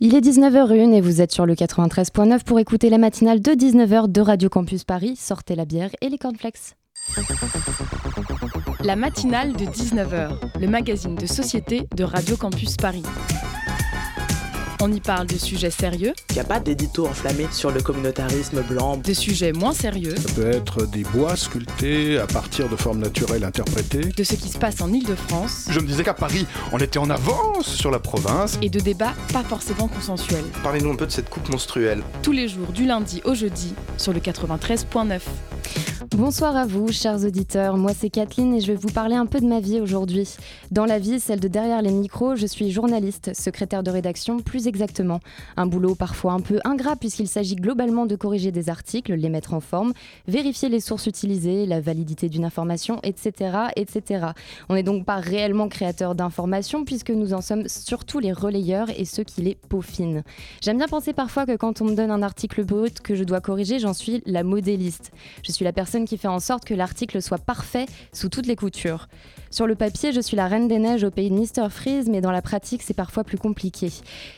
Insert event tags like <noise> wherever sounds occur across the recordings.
Il est 19h01 et vous êtes sur le 93.9 pour écouter la matinale de 19h de Radio Campus Paris. Sortez la bière et les cornflakes. La matinale de 19h, le magazine de société de Radio Campus Paris. On y parle de sujets sérieux. Il n'y a pas d'édito enflammé sur le communautarisme blanc. De sujets moins sérieux. Ça peut être des bois sculptés à partir de formes naturelles interprétées. De ce qui se passe en Ile-de-France. Je me disais qu'à Paris, on était en avance sur la province. Et de débats pas forcément consensuels. Parlez-nous un peu de cette coupe monstruelle. Tous les jours, du lundi au jeudi, sur le 93.9. Bonsoir à vous, chers auditeurs. Moi, c'est Kathleen et je vais vous parler un peu de ma vie aujourd'hui. Dans la vie, celle de derrière les micros, je suis journaliste, secrétaire de rédaction plus exactement. Un boulot parfois un peu ingrat puisqu'il s'agit globalement de corriger des articles, les mettre en forme, vérifier les sources utilisées, la validité d'une information, etc., etc. On n'est donc pas réellement créateur d'informations puisque nous en sommes surtout les relayeurs et ceux qui les peaufinent. J'aime bien penser parfois que quand on me donne un article brut que je dois corriger, j'en suis la modéliste. Je suis la personne qui fait en sorte que l'article soit parfait sous toutes les coutures. Sur le papier, je suis la reine des neiges au pays de Mr. Freeze, mais dans la pratique, c'est parfois plus compliqué.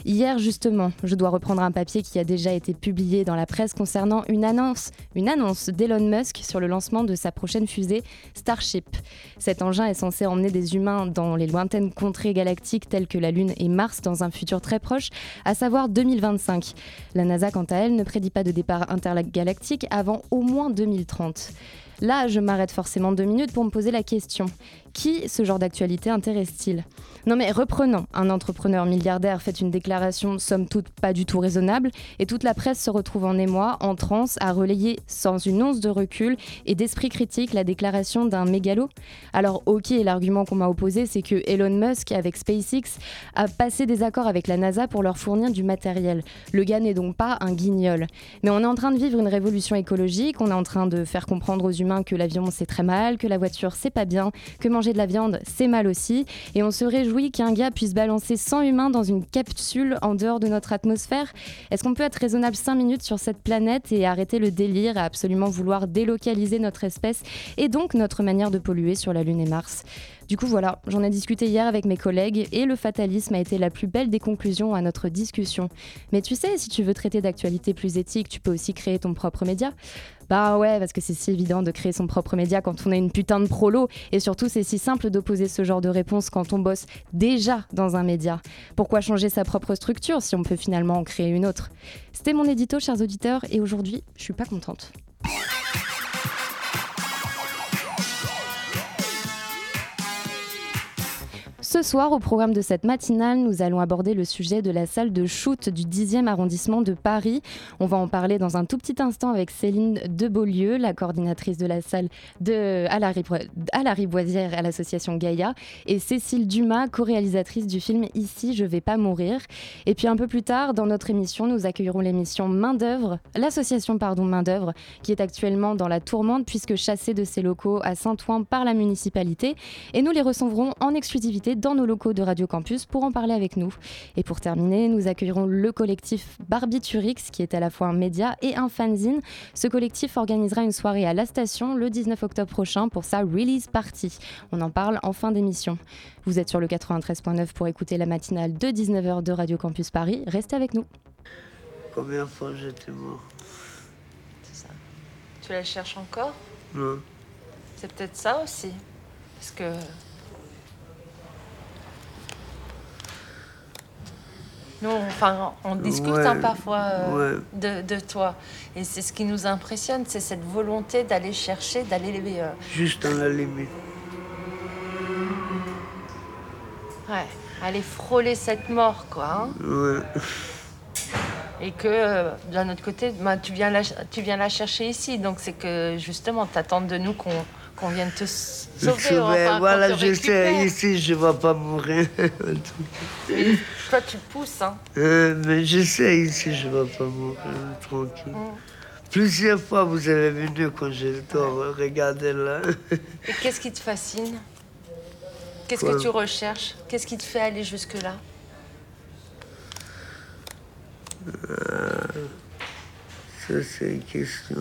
Hier, justement, je dois reprendre un papier qui a déjà été publié dans la presse concernant une annonce, une annonce d'Elon Musk sur le lancement de sa prochaine fusée Starship. Cet engin est censé emmener des humains dans les lointaines contrées galactiques telles que la Lune et Mars dans un futur très proche, à savoir 2025. La NASA, quant à elle, ne prédit pas de départ intergalactique avant au moins 2030. Là, je m'arrête forcément deux minutes pour me poser la question. Qui ce genre d'actualité intéresse-t-il? Non mais reprenons, un entrepreneur milliardaire fait une déclaration somme toute pas du tout raisonnable et toute la presse se retrouve en émoi, en transe, à relayer sans une once de recul et d'esprit critique la déclaration d'un mégalo. Alors ok, l'argument qu'on m'a opposé c'est que Elon Musk avec SpaceX a passé des accords avec la NASA pour leur fournir du matériel. Le gars n'est donc pas un guignol. Mais on est en train de vivre une révolution écologique, on est en train de faire comprendre aux humains que l'avion c'est très mal, que la voiture c'est pas bien, que manger de la viande, c'est mal aussi. Et on se réjouit qu'un gars puisse balancer 100 humains dans une capsule en dehors de notre atmosphère. Est-ce qu'on peut être raisonnable 5 minutes sur cette planète et arrêter le délire à absolument vouloir délocaliser notre espèce et donc notre manière de polluer sur la Lune et Mars? Du coup, voilà, j'en ai discuté hier avec mes collègues et le fatalisme a été la plus belle des conclusions à notre discussion. Mais tu sais, si tu veux traiter d'actualité plus éthique, tu peux aussi créer ton propre média. Bah ouais, parce que c'est si évident de créer son propre média quand on a une putain de prolo. Et surtout, c'est si simple d'opposer ce genre de réponse quand on bosse déjà dans un média. Pourquoi changer sa propre structure si on peut finalement en créer une autre? C'était mon édito, chers auditeurs, et aujourd'hui, je suis pas contente. Ce soir, au programme de cette matinale, nous allons aborder le sujet de la salle de shoot du 10e arrondissement de Paris. On va en parler dans un tout petit instant avec Céline Debeaulieu, la coordinatrice de la salle à, la, à Riboisière à l'association Gaïa, et Cécile Dumas, co-réalisatrice du film Ici, je vais pas mourir. Et puis un peu plus tard, dans notre émission, nous accueillerons l'émission Main d'œuvre, l'association pardon Main d'œuvre, qui est actuellement dans la tourmente puisque chassée de ses locaux à Saint-Ouen par la municipalité. Et nous les recevrons en exclusivité dans nos locaux de Radio Campus pour en parler avec nous. Et pour terminer, nous accueillerons le collectif Barbiturix, qui est à la fois un média et un fanzine. Ce collectif organisera une soirée à la station le 19 octobre prochain pour sa release party. On en parle en fin d'émission. Vous êtes sur le 93.9 pour écouter la matinale de 19h de Radio Campus Paris. Restez avec nous. Combien de fois j'étais mort C'est ça. Tu la cherches encore? Non. C'est peut-être ça aussi. Parce que Nous, enfin, on discute Ouais, hein, parfois euh, ouais. de, de toi. Et c'est ce qui nous impressionne, c'est cette volonté d'aller chercher, d'aller euh, Juste dans la limite. ouais, aller frôler cette mort, quoi. hein. Ouais. Et que euh, d'un autre côté, ben, tu, viens la, tu viens la chercher ici. Donc c'est que justement, tu attends de nous qu'on qu'on vienne te sauver. Sauver, enfin, qu'on voilà, je sais, ici, je ne vais pas mourir. <laughs> Toi, tu pousses. Hein. Euh, mais je sais, ici, je ne vais pas mourir, tranquille. Mm. Plusieurs fois, vous avez venu quand je dors, regardez là. Et qu'est-ce qui te fascine? Qu'est-ce que tu recherches? Qu'est-ce qui te fait aller jusque-là? Ça, c'est une question.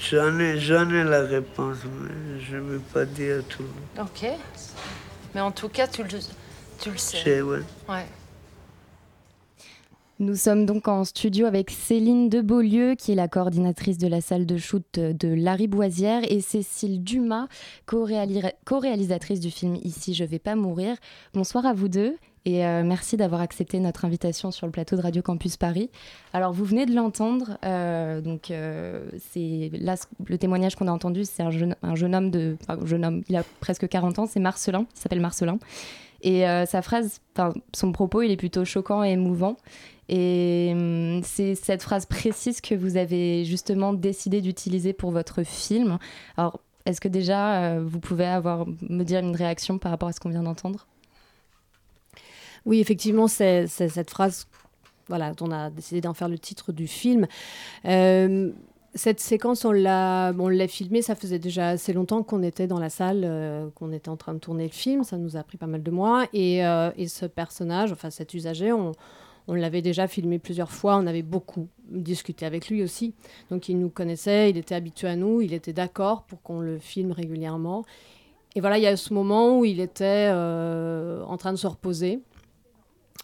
J'en ai, j'en ai la réponse, mais je ne veux pas dire tout. Ok. Mais en tout cas, tu le, tu le Je sais. sais, ouais. Ouais. Nous sommes donc en studio avec Céline de Beaulieu, qui est la coordinatrice de la salle de shoot de Larry Boisière, et Cécile Dumas, co-réalisatrice du film Ici je vais pas mourir. Bonsoir à vous deux. Et euh, merci d'avoir accepté notre invitation sur le plateau de Radio Campus Paris. Alors, vous venez de l'entendre. Euh, donc, euh, c'est là le témoignage qu'on a entendu, c'est un jeune, un jeune homme de, jeune homme, il a presque 40 ans. C'est Marcelin. Il s'appelle Marcelin. Et sa phrase, son propos, il est plutôt choquant et émouvant. Et hum, c'est cette phrase précise que vous avez justement décidé d'utiliser pour votre film. Alors, est-ce que déjà vous pouvez avoir me dire une réaction par rapport à ce qu'on vient d'entendre? Oui, effectivement, c'est cette phrase voilà, on a décidé d'en faire le titre du film. Euh, cette séquence, on l'a, on l'a filmée, ça faisait déjà assez longtemps qu'on était dans la salle, euh, qu'on était en train de tourner le film, ça nous a pris pas mal de mois. Et, euh, et ce personnage, enfin cet usager, on, on l'avait déjà filmé plusieurs fois, on avait beaucoup discuté avec lui aussi. Donc il nous connaissait, il était habitué à nous, il était d'accord pour qu'on le filme régulièrement. Et voilà, il y a ce moment où il était en train de se reposer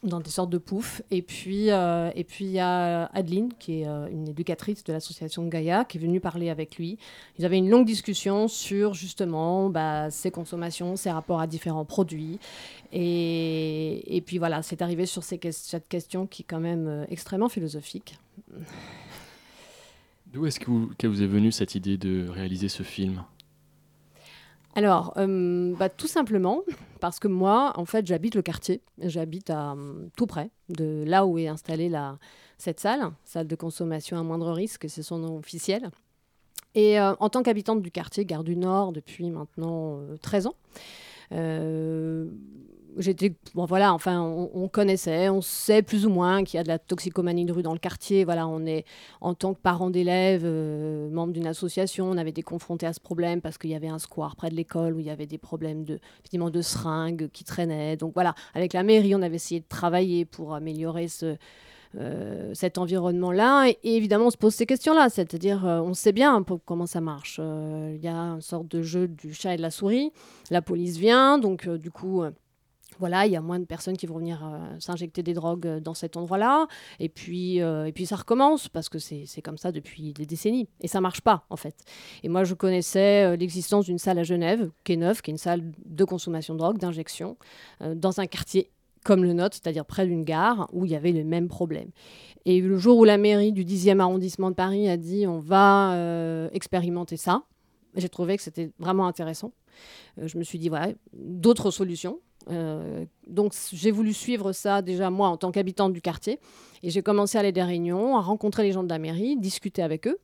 dans des sortes de poufs. Et puis, euh, et puis il y a Adeline, qui est euh, une éducatrice de l'association Gaïa, qui est venue parler avec lui. Ils avaient une longue discussion sur justement bah, ses consommations, ses rapports à différents produits. Et, puis voilà, c'est arrivé sur cette question qui est quand même euh, extrêmement philosophique. D'où est-ce que vous, que vous est venue cette idée de réaliser ce film? Alors, euh, bah, tout simplement parce que moi, en fait, j'habite le quartier. J'habite à tout près de là où est installée cette salle, salle de consommation à moindre risque, c'est son nom officiel. Et euh, en tant qu'habitante du quartier Gare du Nord depuis maintenant 13 euh, ans, j'étais bon voilà enfin on, connaissait on sait plus ou moins qu'il y a de la toxicomanie de rue dans le quartier voilà on est en tant que parent d'élèves euh, membre d'une association on avait été confrontés à ce problème parce qu'il y avait un square près de l'école où il y avait des problèmes de finalement de seringues qui traînaient donc voilà avec la mairie on avait essayé de travailler pour améliorer ce euh, cet environnement-là. Et, évidemment, on se pose ces questions-là, c'est-à-dire euh, on sait bien comment ça marche. Il y a une sorte de jeu du chat et de la souris. La police vient, donc du coup, voilà, il y a moins de personnes qui vont venir euh, s'injecter des drogues euh, dans cet endroit-là. Et puis, euh, et puis ça recommence parce que c'est comme ça depuis des décennies. Et ça marche pas, en fait. Et moi, je connaissais l'existence d'une salle à Genève, qui est neuve, qui est une salle de consommation de drogue, d'injection, dans un quartier comme le nôtre, c'est-à-dire près d'une gare, où il y avait le même problème. Et le jour où la mairie du 10e arrondissement de Paris a dit on va expérimenter ça, j'ai trouvé que c'était vraiment intéressant. je me suis dit, voilà, d'autres solutions. Euh, donc j'ai voulu suivre ça déjà moi en tant qu'habitante du quartier. Et j'ai commencé à aller des réunions, à rencontrer les gens de la mairie, discuter avec eux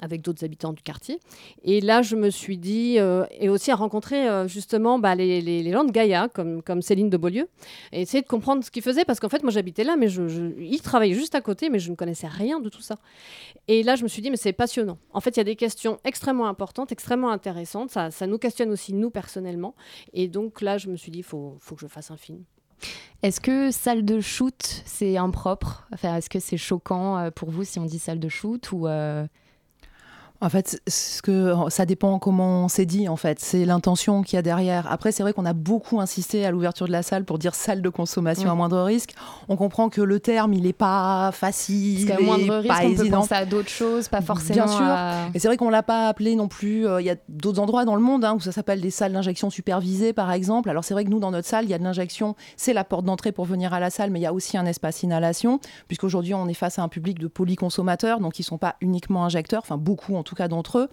avec d'autres habitants du quartier. Et là, je me suis dit, euh, et aussi à rencontrer euh, justement bah, les, les, gens de Gaïa, comme, Céline de Beaulieu, et essayer de comprendre ce qu'ils faisaient, parce qu'en fait, moi j'habitais là, mais ils travaillaient juste à côté, mais je ne connaissais rien de tout ça. Et là, je me suis dit, mais c'est passionnant. En fait, il y a des questions extrêmement importantes, extrêmement intéressantes, ça, nous questionne aussi, nous, personnellement. Et donc là, je me suis dit, il faut, faut que je fasse un film. Est-ce que salle de shoot, c'est impropre? Enfin, Est-ce que c'est choquant euh, pour vous si on dit salle de shoot ou en fait, ce que ça dépend comment c'est dit. En fait, c'est l'intention qu'il y a derrière. Après, c'est vrai qu'on a beaucoup insisté à l'ouverture de la salle pour dire salle de consommation à moindre risque. On comprend que le terme, il n'est pas facile, Parce qu'à moindre risque, on peut penser à d'autres choses, pas forcément. Bien sûr. Et c'est vrai qu'on l'a pas appelé non plus. Euh, il y a d'autres endroits dans le monde hein, où ça s'appelle des salles d'injection supervisées, par exemple. Alors c'est vrai que nous, dans notre salle, il y a de l'injection. C'est la porte d'entrée pour venir à la salle, mais il y a aussi un espace inhalation, puisqu'aujourd'hui on est face à un public de polyconsommateurs, donc ils sont pas uniquement injecteurs. Enfin, beaucoup en tout cas d'entre eux.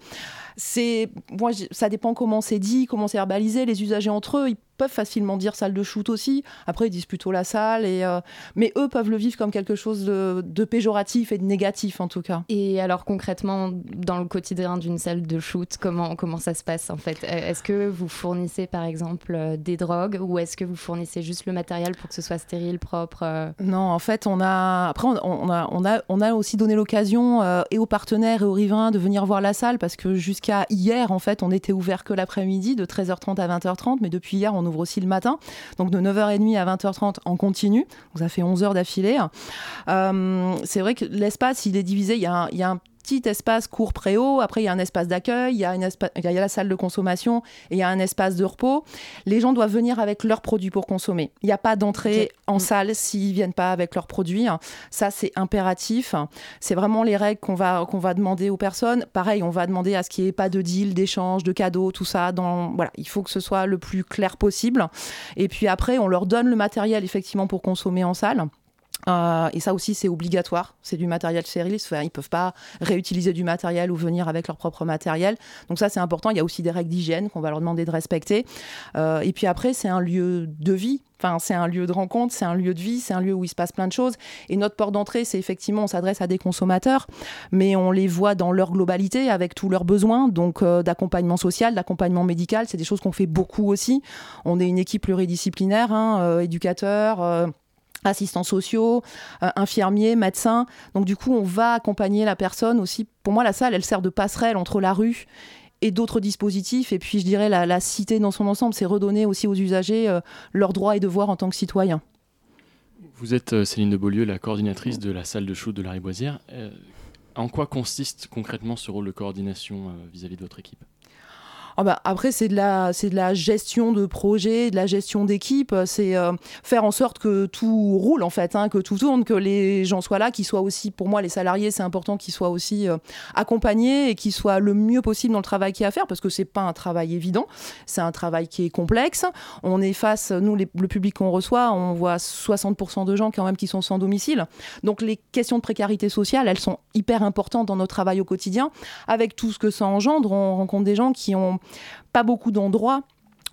C'est, moi, ça dépend comment c'est dit, comment c'est verbalisé. Les usagers entre eux, ils peuvent facilement dire salle de shoot aussi. Après, ils disent plutôt la salle. Et, euh, mais eux peuvent le vivre comme quelque chose de, péjoratif et de négatif, en tout cas. Et alors, concrètement, dans le quotidien d'une salle de shoot, comment, comment ça se passe, en fait? Est-ce que vous fournissez, par exemple, euh, des drogues ou est-ce que vous fournissez juste le matériel pour que ce soit stérile, propre euh? Non, en fait, on a... Après, on, a, on, a, on a aussi donné l'occasion et aux partenaires et aux riverains de venir voir la salle parce que jusqu'à hier, en fait, on était ouvert que l'après-midi de 13h30 à 20h30, mais depuis hier, on aussi le matin, donc de 9h30 à 20h30 en continu. Donc ça fait 11 heures d'affilée. Euh, c'est vrai que l'espace, il est divisé. Il y a un, il y a un petit espace court préau, après il y a un espace d'accueil, il y, a une espa- il y a la salle de consommation et il y a un espace de repos. Les gens doivent venir avec leurs produits pour consommer. Il n'y a pas d'entrée en salle s'ils viennent pas avec leurs produits. Ça, c'est impératif. C'est vraiment les règles qu'on va, qu'on va demander aux personnes. Pareil, on va demander à ce qu'il n'y ait pas de deal, d'échange, de cadeaux, tout ça. Dans, voilà, il faut que ce soit le plus clair possible. Et puis après, on leur donne le matériel effectivement pour consommer en salle. Euh, et ça aussi, c'est obligatoire. C'est du matériel stérile. Enfin, ils ne peuvent pas réutiliser du matériel ou venir avec leur propre matériel. Donc ça, c'est important. Il y a aussi des règles d'hygiène qu'on va leur demander de respecter. Euh, et puis après, c'est un lieu de vie. Enfin, c'est un lieu de rencontre, c'est un lieu de vie, c'est un lieu où il se passe plein de choses. Et notre porte d'entrée, c'est effectivement, on s'adresse à des consommateurs, mais on les voit dans leur globalité, avec tous leurs besoins, donc euh, d'accompagnement social, d'accompagnement médical. C'est des choses qu'on fait beaucoup aussi. On est une équipe pluridisciplinaire, hein, éducateurs. Assistants sociaux, euh, infirmiers, médecins. Donc du coup, on va accompagner la personne aussi. Pour moi, la salle, elle sert de passerelle entre la rue et d'autres dispositifs. Et puis, je dirais, la, cité dans son ensemble, c'est redonner aussi aux usagers euh, leurs droits et devoirs en tant que citoyens. Vous êtes euh, Céline de Beaulieu, la coordinatrice de la salle de shoot de la Riboisière. En quoi consiste concrètement ce rôle de coordination vis-à-vis de votre équipe? Ah bah, après, c'est de, la, c'est de la gestion de projet, de la gestion d'équipe. C'est euh, faire en sorte que tout roule, en fait, hein, que tout tourne, que les gens soient là, qu'ils soient aussi, pour moi, les salariés, c'est important qu'ils soient aussi euh, accompagnés et qu'ils soient le mieux possible dans le travail qu'il y a à faire, parce que c'est pas un travail évident. C'est un travail qui est complexe. On est face, nous, le public qu'on reçoit, on voit 60% de gens quand même qui sont sans domicile. Donc les questions de précarité sociale, elles sont hyper importantes dans notre travail au quotidien. Avec tout ce que ça engendre, on rencontre des gens qui ont pas beaucoup d'endroits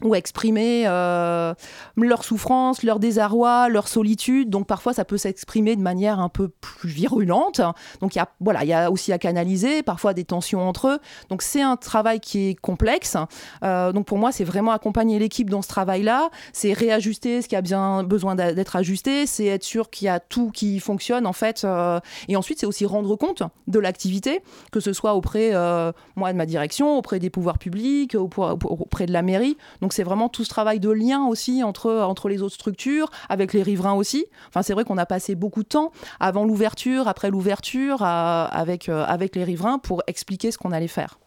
où exprimer euh, leur souffrance, leur désarroi, leur solitude. Donc parfois, ça peut s'exprimer de manière un peu plus virulente. Donc il y a, voilà, il y a aussi à canaliser, parfois des tensions entre eux. Donc c'est un travail qui est complexe. Euh, donc pour moi, c'est vraiment accompagner l'équipe dans ce travail-là. C'est réajuster ce qui a bien besoin d'être ajusté. C'est être sûr qu'il y a tout qui fonctionne en fait. Euh, et ensuite, c'est aussi rendre compte de l'activité, que ce soit auprès, euh, moi, de ma direction, auprès des pouvoirs publics, auprès de la mairie. C'est vraiment tout ce travail de lien aussi entre, entre les autres structures, avec les riverains aussi. Enfin, c'est vrai qu'on a passé beaucoup de temps avant l'ouverture, après l'ouverture, avec, euh, avec les riverains pour expliquer ce qu'on allait faire.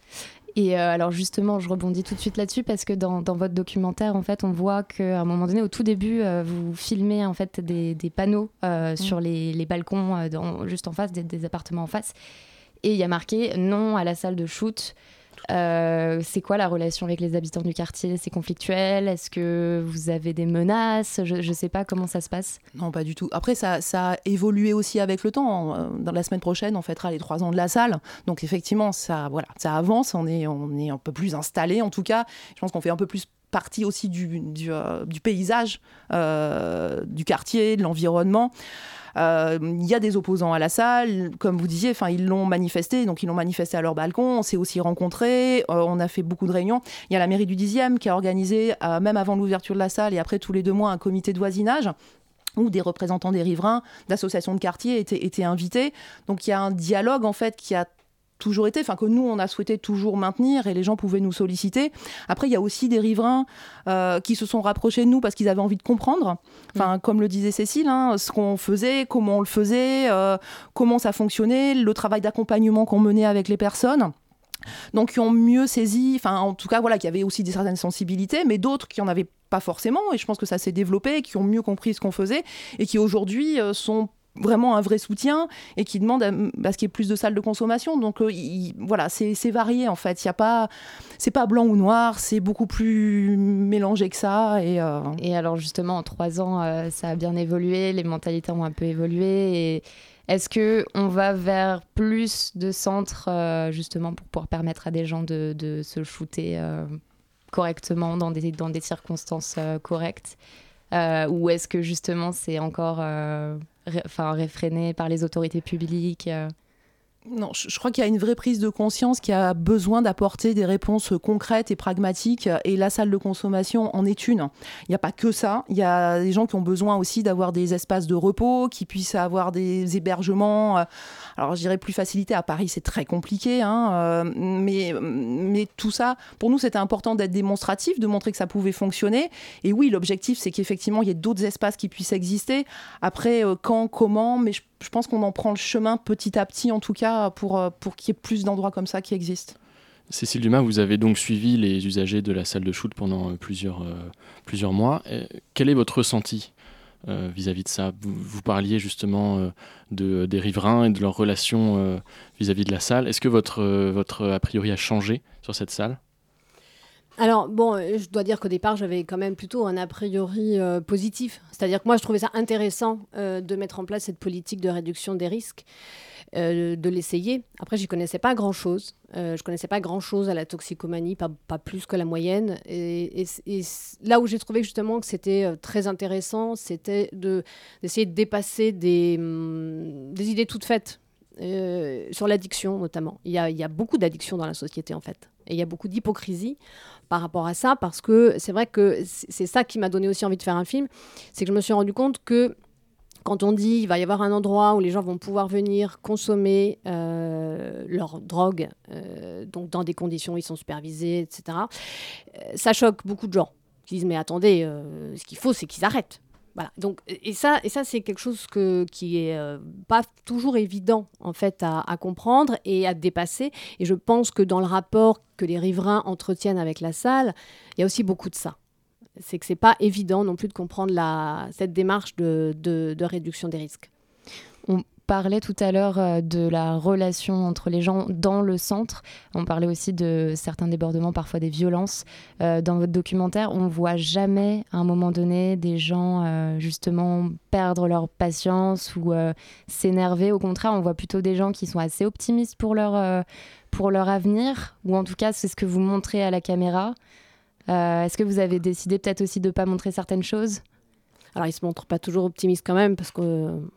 Et euh, alors justement, je rebondis tout de suite là-dessus parce que dans, dans votre documentaire, en fait, on voit qu'à un moment donné, au tout début, euh, vous filmez en fait des, des panneaux euh, sur les, les balcons dans- juste en face des, des appartements en face, et il y a marqué non à la salle de shoot. Euh, c'est quoi la relation avec les habitants du quartier? C'est conflictuel? Est-ce que vous avez des menaces? Je ne sais pas comment ça se passe. Non, pas du tout. Après, ça, ça a évolué aussi avec le temps. Euh, Dans la semaine prochaine, on fêtera les trois ans de la salle. Donc, effectivement, ça, voilà, ça avance. On est, on est un peu plus installé, en tout cas. Je pense qu'on fait un peu plus partie aussi du, du, euh, paysage, euh, du quartier, de l'environnement. Euh, Il y a des opposants à la salle, comme vous disiez, ils l'ont manifesté, donc ils l'ont manifesté à leur balcon. On s'est aussi rencontrés, euh, on a fait beaucoup de réunions. Il y a la mairie du 10e qui a organisé, euh, même avant l'ouverture de la salle et après tous les deux mois, un comité de voisinage où des représentants des riverains, d'associations de quartier étaient, étaient invités. Donc il y a un dialogue en fait qui a toujours été, enfin que nous on a souhaité toujours maintenir et les gens pouvaient nous solliciter. Après il y a aussi des riverains euh, qui se sont rapprochés de nous parce qu'ils avaient envie de comprendre, enfin comme le disait Cécile, hein, ce qu'on faisait, comment on le faisait, euh, comment ça fonctionnait, le travail d'accompagnement qu'on menait avec les personnes. Donc qui ont mieux saisi, enfin en tout cas voilà, qui avaient aussi des certaines sensibilités, mais d'autres qui en avaient pas forcément, et je pense que ça s'est développé, qui ont mieux compris ce qu'on faisait, et qui aujourd'hui euh, sont vraiment un vrai soutien et qui demandent à, ce qu'il y ait plus de salles de consommation. Donc euh, il- voilà, c'est varié en fait. Il y a pas, c'est pas blanc ou noir, c'est beaucoup plus mélangé que ça. Et, euh, Et alors justement, en trois ans, euh, ça a bien évolué, les mentalités ont un peu évolué. Est-ce que on va vers plus de centres justement pour pouvoir permettre à des gens de, de se shooter correctement dans des, dans des circonstances correctes Ou est-ce que justement c'est encore enfin, par les autorités publiques euh Non, je, je crois qu'il y a une vraie prise de conscience qui a besoin d'apporter des réponses concrètes et pragmatiques. Et la salle de consommation en est une. Il n'y a pas que ça. Il y a des gens qui ont besoin aussi d'avoir des espaces de repos, qui puissent avoir des hébergements. Euh, Alors, je dirais plus facilité. À Paris, c'est très compliqué. hein, euh, mais, mais tout ça, pour nous, c'était important d'être démonstratif, de montrer que ça pouvait fonctionner. Et oui, l'objectif, c'est qu'effectivement, il y ait d'autres espaces qui puissent exister. Après, euh, quand, comment, mais je pense qu'on en prend le chemin petit à petit, en tout cas, pour, pour qu'il y ait plus d'endroits comme ça qui existent. Cécile Dumas, vous avez donc suivi les usagers de la salle de shoot pendant plusieurs, plusieurs mois. quel est votre ressenti? Vis-à-vis de ça vous, parliez justement de, des riverains et de leur relation vis-à-vis de la salle. Est-ce que votre, votre a priori a changé sur cette salle? Alors, bon, euh, je dois dire qu'au départ, j'avais quand même plutôt un a priori euh, positif. C'est-à-dire que moi, je trouvais ça intéressant euh, de mettre en place cette politique de réduction des risques, de l'essayer. Après, j'y connaissais pas grand-chose. je connaissais pas grand-chose à la toxicomanie, pas, plus que la moyenne. Et, là où j'ai trouvé justement que c'était très intéressant, c'était d'essayer de, dépasser des, hum, idées toutes faites. sur l'addiction notamment. Il y a beaucoup d'addictions dans la société en fait. Et il y a beaucoup d'hypocrisie par rapport à ça, parce que c'est vrai que c'est ça qui m'a donné aussi envie de faire un film, c'est que je me suis rendu compte que quand on dit il va y avoir un endroit où les gens vont pouvoir venir consommer euh, leur drogue, euh, donc dans des conditions où ils sont supervisés, etc., euh, ça choque beaucoup de gens qui disent mais attendez, ce qu'il faut c'est qu'ils arrêtent. Donc, et ça, et ça c'est quelque chose qui est euh, pas toujours évident en fait à, comprendre et à dépasser. Et je pense que dans le rapport que les riverains entretiennent avec la salle, il y a aussi beaucoup de ça. C'est que c'est pas évident non plus de comprendre cette démarche de, réduction des risques. Parlait tout à l'heure euh, de la relation entre les gens dans le centre. On parlait aussi de certains débordements, parfois des violences. Euh, dans votre documentaire, on voit jamais à un moment donné des gens euh, justement perdre leur patience ou s'énerver. Au contraire, on voit plutôt des gens qui sont assez optimistes pour leur, pour leur avenir, ou en tout cas c'est ce que vous montrez à la caméra. Est-ce que vous avez décidé peut-être aussi de ne pas montrer certaines choses? Alors, ils se montrent pas toujours optimistes quand même, parce qu'on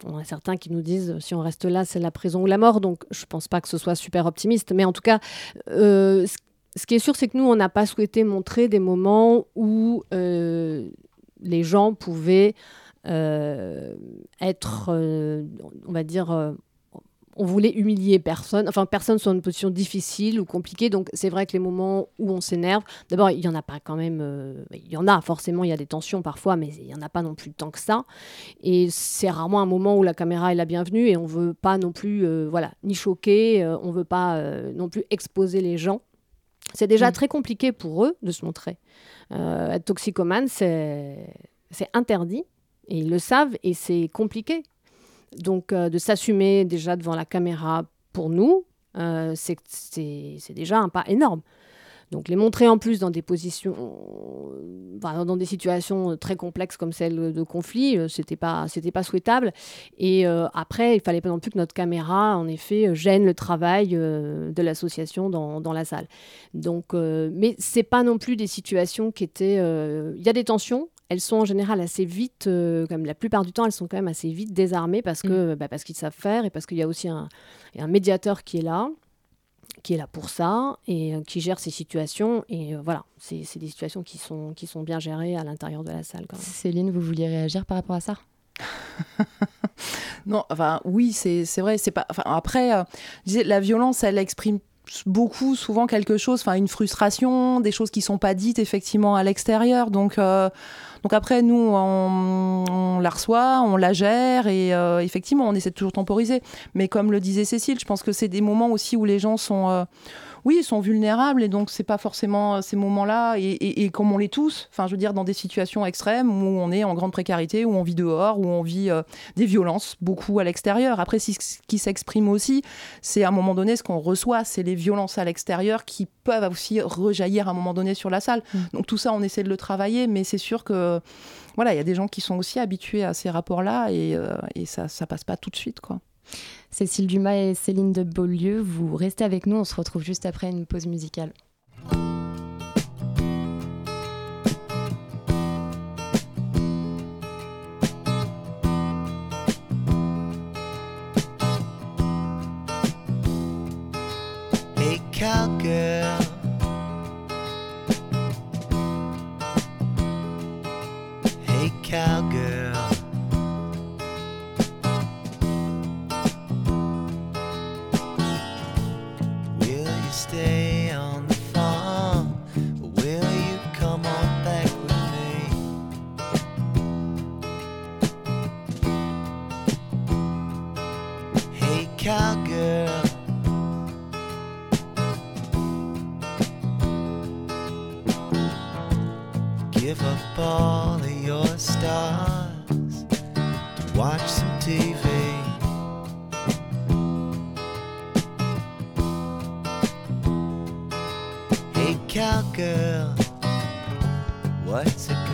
euh, a certains qui nous disent si on reste là, c'est la prison ou la mort. Donc, je pense pas que ce soit super optimiste. Mais en tout cas, euh, ce qui est sûr, c'est que nous, on n'a pas souhaité montrer des moments où euh, les gens pouvaient être, on va dire, on voulait humilier personne, enfin personne soit dans une position difficile ou compliquée. Donc c'est vrai que les moments où on s'énerve, d'abord il y en a pas quand même, euh, il y en a forcément, il y a des tensions parfois, mais il y en a pas non plus tant que ça. Et c'est rarement un moment où la caméra est la bienvenue et on veut pas non plus, euh, voilà, ni choquer, euh, on veut pas non plus exposer les gens. C'est déjà mm. très compliqué pour eux de se montrer. être toxicomane, c'est interdit. Et ils le savent et c'est compliqué. Donc, euh, de s'assumer déjà devant la caméra pour nous, euh, c'est déjà un pas énorme. Donc, les montrer en plus dans des positions, dans des situations très complexes comme celle de conflit, euh, c'était pas, souhaitable. Et après, il fallait pas non plus que notre caméra, en effet, gêne le travail de l'association dans, dans, la salle. Donc, mais c'est pas non plus des situations qui étaient. Il y a des tensions, elles sont en général assez vite, euh, comme la plupart du temps, elles sont quand même assez vite désarmées parce que mm. bah, parce qu'ils savent faire et parce qu'il y a aussi un, un, médiateur qui est là, qui est là pour ça et euh, qui gère ces situations. Et euh, voilà, c'est des situations qui sont, qui sont bien gérées à l'intérieur de la salle. Céline, vous vouliez réagir par rapport à ça? <laughs> Non, enfin oui, c'est vrai. C'est pas. Enfin après, la violence, elle exprime beaucoup souvent quelque chose, enfin une frustration, des choses qui sont pas dites effectivement à l'extérieur. Donc donc après, nous, on, la reçoit, on la gère et euh, effectivement, on essaie de toujours temporiser. Mais comme le disait Cécile, je pense que c'est des moments aussi où les gens sont... Oui, ils sont vulnérables et donc c'est pas forcément ces moments-là et, comme on l'est tous, enfin je veux dire dans des situations extrêmes où on est en grande précarité, où on vit dehors, où on vit euh, des violences beaucoup à l'extérieur. Après, ce qui s'exprime aussi, c'est à un moment donné ce qu'on reçoit, c'est les violences à l'extérieur qui peuvent aussi rejaillir à un moment donné sur la salle. Mmh. Donc tout ça, on essaie de le travailler, mais c'est sûr que voilà, il y a des gens qui sont aussi habitués à ces rapports-là et, euh, et ça, ça passe pas tout de suite, quoi. Cécile Dumas et Céline de Beaulieu, vous restez avec nous, on se retrouve juste après une pause musicale. All of your stars to watch some TV. Hey, cowgirl, what's it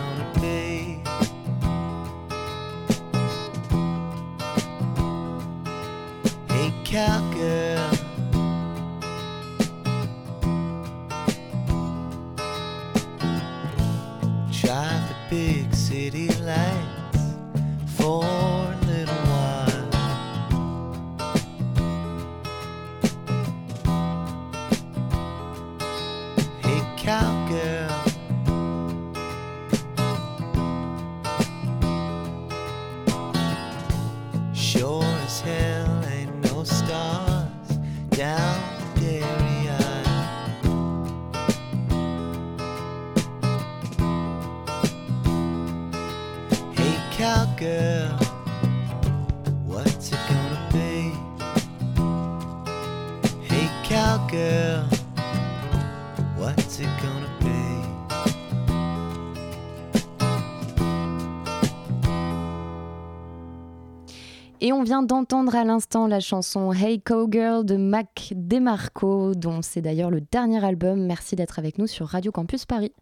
Et on vient d'entendre à l'instant la chanson Hey Cowgirl de Mac DeMarco, dont c'est d'ailleurs le dernier album. Merci d'être avec nous sur Radio Campus Paris.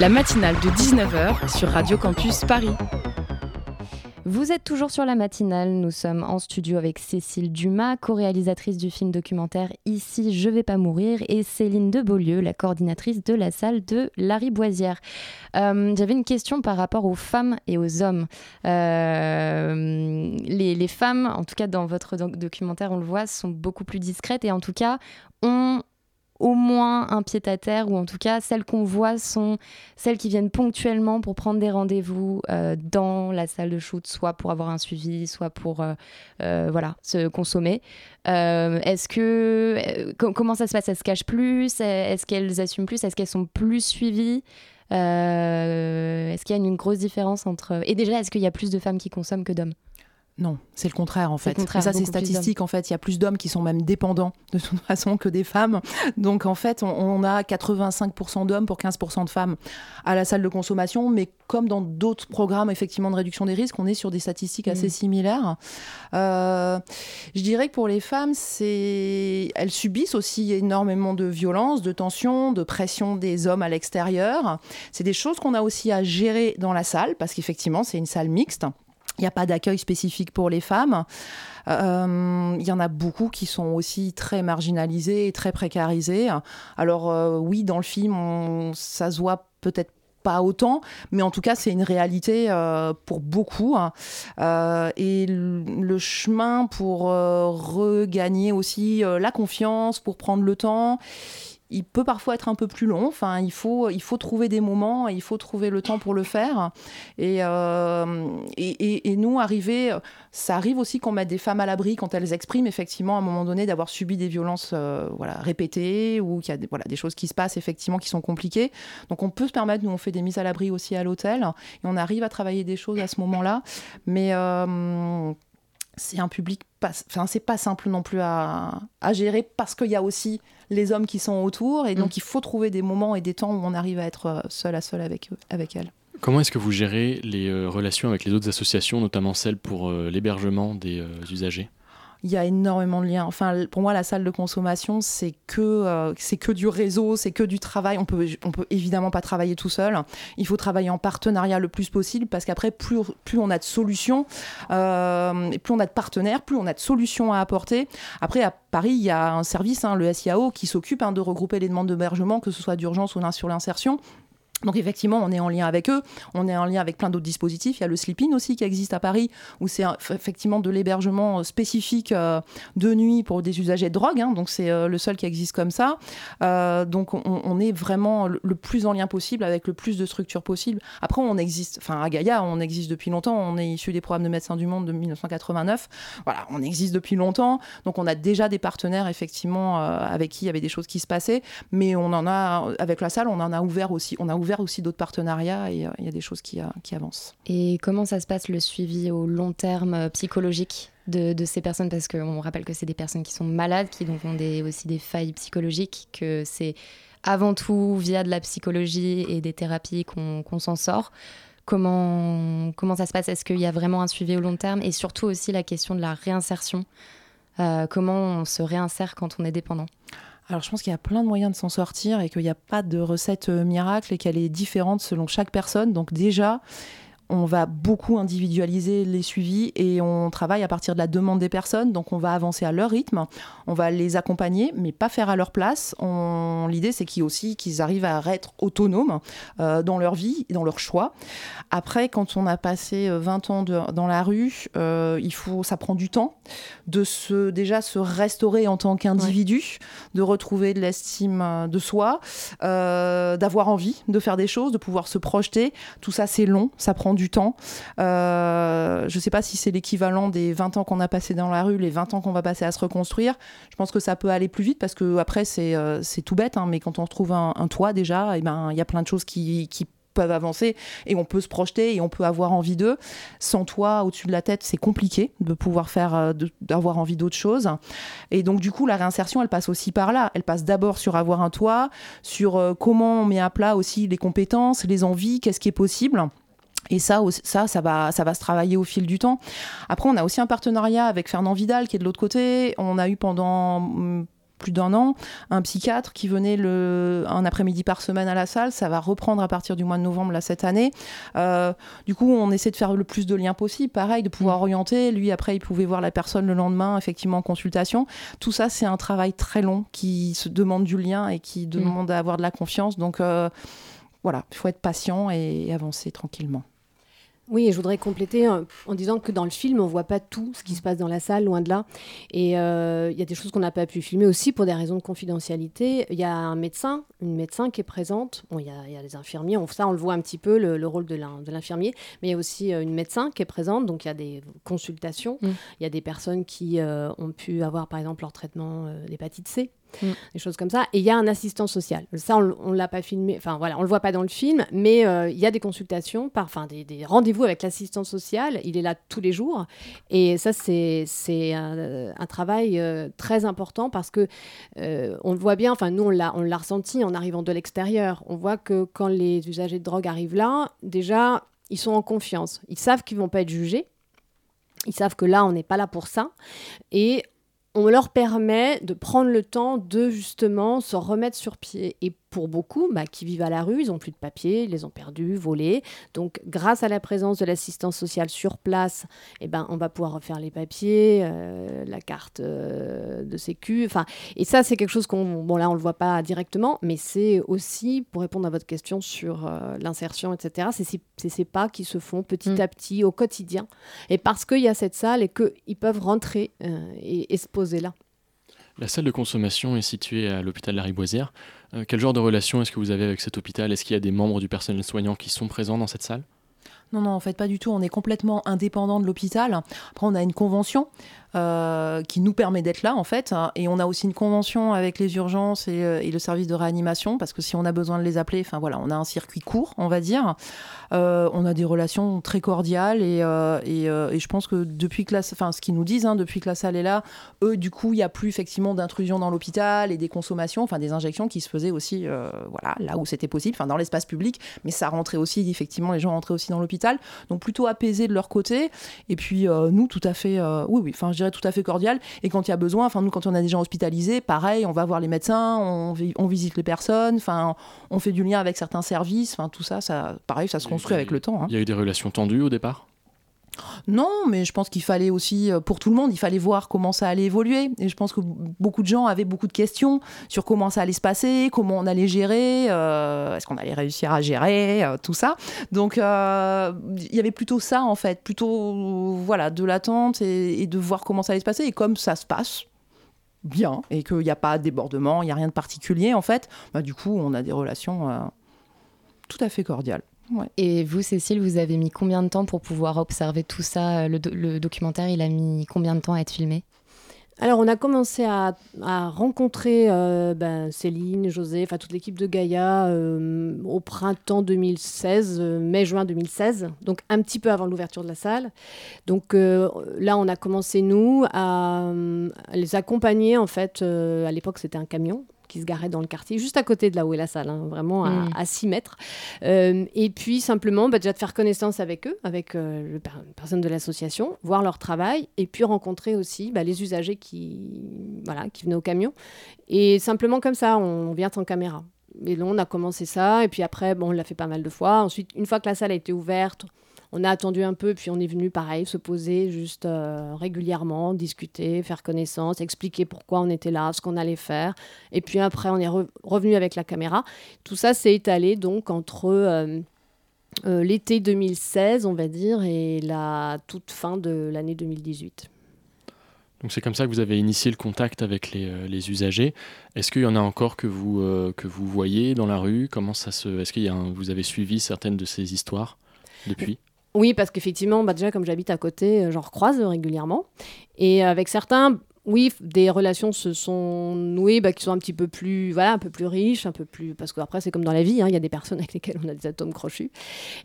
La matinale de 19h sur Radio Campus Paris. Vous êtes toujours sur la matinale, nous sommes en studio avec Cécile Dumas, co-réalisatrice du film documentaire Ici je vais pas mourir, et Céline de Beaulieu, la coordinatrice de la salle de Larry Boisière. Euh, J'avais une question par rapport aux femmes et aux hommes. Euh, les, femmes, en tout cas dans votre doc- documentaire, on le voit, sont beaucoup plus discrètes et en tout cas ont au moins un pied à terre, ou en tout cas celles qu'on voit sont celles qui viennent ponctuellement pour prendre des rendez-vous euh, dans la salle de shoot, soit pour avoir un suivi, soit pour euh, euh, voilà, se consommer. Est-ce que com- comment ça se passe? Elles se cachent plus? Est-ce qu'elles assument plus? Est-ce qu'elles sont plus suivies? Est-ce qu'il y a une grosse différence entre et déjà est-ce qu'il y a plus de femmes qui consomment que d'hommes? Non, c'est le contraire en fait. contraire, ça, c'est statistique. En fait, il y a plus d'hommes qui sont même dépendants de toute <laughs> façon que des femmes. Donc en fait, on, on a 85% d'hommes pour 15% de femmes à la salle de consommation. Mais comme dans d'autres programmes effectivement de réduction des risques, on est sur des statistiques assez Mm. similaires. Euh, je dirais que pour les femmes, c'est elles subissent aussi énormément de violence, de tension, de pression des hommes à l'extérieur. C'est des choses qu'on a aussi à gérer dans la salle parce qu'effectivement, c'est une salle mixte. Il n'y a pas d'accueil spécifique pour les femmes. Euh, Il y en a beaucoup qui sont aussi très marginalisés et très précarisés. Alors euh, oui, dans le film, ça se voit peut-être pas autant, mais en tout cas, c'est une réalité euh, pour beaucoup. hein. Et le chemin pour regagner aussi la confiance, pour prendre le temps, il peut parfois être un peu plus long. Enfin, il faut, il faut trouver des moments, il faut trouver le temps pour le faire. Et, euh, et, et- et nous, arriver, ça arrive aussi qu'on mette des femmes à l'abri quand elles expriment effectivement à un moment donné d'avoir subi des violences euh, voilà, répétées ou qu'il y a des, voilà, des choses qui se passent effectivement qui sont compliquées. Donc on peut se permettre, nous on fait des mises à l'abri aussi à l'hôtel et on arrive à travailler des choses à ce moment-là. Mais euh, c'est un public pas, enfin c'est pas simple non plus à, à gérer parce qu'il y a aussi les hommes qui sont autour et donc il faut trouver des moments et des temps où on arrive à être euh, seul à seul avec avec elles. Comment est-ce que vous gérez les euh, relations avec les autres associations, notamment celles pour euh, l'hébergement des usagers? Il y a énormément de liens. Enfin, pour moi, la salle de consommation, c'est que, euh, c'est que du réseau, c'est que du travail. On peut, on peut évidemment pas travailler tout seul. Il faut travailler en partenariat le plus possible parce qu'après, plus, plus on a de solutions, euh, plus on a de partenaires, plus on a de solutions à apporter. Après, à Paris, il y a un service, hein, le SIAO, qui s'occupe hein, de regrouper les demandes d'hébergement, que ce soit d'urgence ou sur l'insertion. Donc effectivement, on est en lien avec eux, on est en lien avec plein d'autres dispositifs. Il y a le Sleep-In aussi qui existe à Paris, où c'est effectivement de l'hébergement euh, spécifique euh, de nuit pour des usagers de drogue. hein. donc c'est euh, le seul qui existe comme ça. Donc on, est vraiment le plus en lien possible avec le plus de structures possibles. Après, on existe, enfin à Gaïa, on existe depuis longtemps. On est issu des programmes de Médecins du Monde de 1989. Voilà, on existe depuis longtemps. Donc on a déjà des partenaires effectivement avec qui il y avait des choses qui se passaient. Mais on en a, avec la salle, on en a ouvert aussi. Ouvert aussi d'autres partenariats et il y a des choses qui, qui avancent. Et comment ça se passe le suivi au long terme psychologique de, ces personnes? Parce qu'on rappelle que c'est des personnes qui sont malades, qui donc ont aussi des failles psychologiques, que c'est avant tout via de la psychologie et des thérapies qu'on s'en sort. Comment, ça se passe? Est-ce qu'il y a vraiment un suivi au long terme? Et surtout aussi la question de la réinsertion. Euh, comment on se réinsère quand on est dépendant? Alors je pense qu'il y a plein de moyens de s'en sortir et qu'il n'y a pas de recette euh, miracle et qu'elle est différente selon chaque personne. Donc déjà, on va beaucoup individualiser les suivis et on travaille à partir de la demande des personnes. Donc on va avancer à leur rythme, on va les accompagner, mais pas faire à leur place. L'idée, c'est qu'ils aussi qu'ils arrivent à être autonomes euh, dans leur vie, dans leur choix. Après, quand on a passé 20 euh, ans dans la rue, euh, il faut, ça prend du temps de se déjà se restaurer en tant qu'individu, de retrouver de l'estime de soi, d'avoir envie de faire des choses, de pouvoir se projeter. Tout ça, c'est long, ça prend du temps. Euh, je ne sais pas si c'est l'équivalent des 20 ans qu'on a passé dans la rue, les 20 ans qu'on va passer à se reconstruire. Je pense que ça peut aller plus vite parce que après c'est euh, tout bête, hein, mais quand on retrouve un, toit déjà, eh ben il y a plein de choses qui, peuvent avancer et on peut se projeter et on peut avoir envie d'eux. Sans toi au-dessus de la tête, c'est compliqué de pouvoir faire, euh, d'avoir envie d'autre chose. Et donc du coup, la réinsertion, elle passe aussi par là. Elle passe d'abord sur avoir un toit, sur comment on met à plat aussi les compétences, les envies, qu'est-ce qui est possible. Et ça, ça, ça va, ça va se travailler au fil du temps. Après, on a aussi un partenariat avec Fernand Vidal qui est de l'autre côté. On a eu pendant mm, plus d'un an un psychiatre qui venait le, un après-midi par semaine à la salle. Ça va reprendre à partir du mois de novembre là, cette année. Euh, du coup, on essaie de faire le plus de liens possible. Pareil, de pouvoir mm. orienter. Lui, après, il pouvait voir la personne le lendemain, effectivement, en consultation. Tout ça, c'est un travail très long qui se demande du lien et qui mm. demande à avoir de la confiance. Donc, euh, voilà, il faut être patient et avancer tranquillement. Oui, et je voudrais compléter en, disant que dans le film, on voit pas tout ce qui se passe dans la salle, loin de là. Et euh, il y a des choses qu'on n'a pas pu filmer aussi pour des raisons de confidentialité. Il y a un médecin, une médecin qui est présente. Bon, il y a, y a les infirmiers, on, ça on le voit un petit peu, le, rôle de l'infirmier. Mais il y a aussi euh, une médecin qui est présente, donc il y a des consultations. Mm. Il y a des personnes qui euh, ont pu avoir par exemple leur traitement d'hépatite C Mm. des choses comme ça. Et il y a un assistant social. Ça, on, ne l'a pas filmé, enfin voilà, on le voit pas dans le film, mais euh, il y a des consultations, enfin des, rendez-vous avec l'assistant social. Il est là tous les jours. Et ça, c'est un, un, travail euh, très important parce que euh, on le voit bien, enfin nous, on l'a ressenti en arrivant de l'extérieur. On voit que quand les usagers de drogue arrivent là, déjà, ils sont en confiance. Ils savent qu'ils vont pas être jugés. Ils savent que là, on n'est pas là pour ça. Et on leur permet de prendre le temps de justement se remettre sur pied. Et pour beaucoup bah, qui vivent à la rue, ils n'ont plus de papier, ils les ont perdus, volés. Donc, grâce à la présence de l'assistance sociale sur place, eh ben, on va pouvoir refaire les papiers, euh, la carte euh, de sécu. Enfin, et ça, c'est quelque chose qu'on, bon là, on le voit pas directement, mais c'est aussi pour répondre à votre question sur euh, l'insertion, etc. C'est ces, pas qui se font petit mm. à petit au quotidien, et parce qu'il y a cette salle et qu'ils peuvent rentrer et, et se poser là. La salle de consommation est située à l'hôpital Lariboisière. Euh, quel genre de relation est-ce que vous avez avec cet hôpital? Est-ce qu'il y a des membres du personnel soignant qui sont présents dans cette salle? Non, non, en fait, pas du tout. On est complètement indépendant de l'hôpital. Après, on a une convention euh, qui nous permet d'être là en fait. Hein. Et on a aussi une convention avec les urgences euh, et, le service de réanimation parce que si on a besoin de les appeler, enfin voilà, on a un circuit court, on va dire. Euh, on a des relations très cordiales et, et, je pense que depuis que la, enfin ce qu'ils nous disent, hein, depuis que la salle est là, eux du coup il n'y a plus effectivement d'intrusion dans l'hôpital et des consommations, enfin des injections qui se faisaient aussi, voilà, là où c'était possible, enfin dans l'espace public, mais ça rentrait aussi effectivement, les gens rentraient aussi dans l'hôpital, donc plutôt apaisé de leur côté. Et puis nous tout à fait, oui oui, enfin je dirais tout à fait cordial. Et quand il y a besoin, enfin nous quand on a des gens hospitalisés, pareil, on va voir les médecins, on, on visite les personnes, enfin on fait du lien avec certains services, enfin tout ça, ça, pareil, ça se construit avec le temps. Hein. Il y a eu des relations tendues au départ? Non, mais je pense qu'il fallait aussi, euh, pour tout le monde, il fallait voir comment ça allait évoluer. Et je pense que beaucoup de gens avaient beaucoup de questions sur comment ça allait se passer, comment on allait gérer, euh, est-ce qu'on allait réussir à gérer, euh, tout ça. Donc, il y avait plutôt ça, en fait, plutôt voilà, de l'attente et, de voir comment ça allait se passer. Et comme ça se passe, bien et qu'il n'y a pas de débordement, il n'y a rien de particulier en fait, bah, du coup on a des relations tout à fait cordiales. Et vous, Cécile, vous avez mis combien de temps pour pouvoir observer tout ça le, documentaire, il a mis combien de temps à être filmé? Alors, on a commencé à, à rencontrer euh, ben, Céline, José, enfin toute l'équipe de Gaïa euh, au printemps 2016, euh, mai-juin 2016, donc un petit peu avant l'ouverture de la salle. Donc là, on a commencé, nous, à, à les accompagner. En fait, à l'époque, c'était un camion qui se garait dans le quartier, juste à côté de là où est la salle, hein, vraiment à, Mm. à 6 mètres. Euh, et puis simplement, bah, déjà de faire connaissance avec eux, avec euh, le les personnes de l'association, voir leur travail, et puis rencontrer aussi bah, les usagers qui, voilà, qui venaient au camion. Et simplement comme ça, on vient en caméra. Et là, on a commencé ça, et puis après, bon, on l'a fait pas mal de fois. Ensuite, une fois que la salle a été ouverte, on a attendu un peu, puis on est venu pareil, se poser juste euh, régulièrement, discuter, faire connaissance, expliquer pourquoi on était là, ce qu'on allait faire. Et puis après, on est re- revenu avec la caméra. Tout ça s'est étalé donc entre euh, euh, l'été 2016, on va dire, et la toute fin de l'année 2018. Donc c'est comme ça que vous avez initié le contact avec les, usagers. Est-ce qu'il y en a encore que vous, que vous voyez dans la rue? Comment ça se... Est-ce que vous avez suivi certaines de ces histoires depuis? Oui, parce qu'effectivement, bah déjà, comme j'habite à côté, euh, j'en recroise régulièrement. Et avec certains, oui, des relations se sont nouées bah, qui sont un petit peu plus, voilà, un peu plus riches, un peu plus. Parce qu'après, c'est comme dans la vie, hein, il y a des personnes avec lesquelles on a des atomes crochus.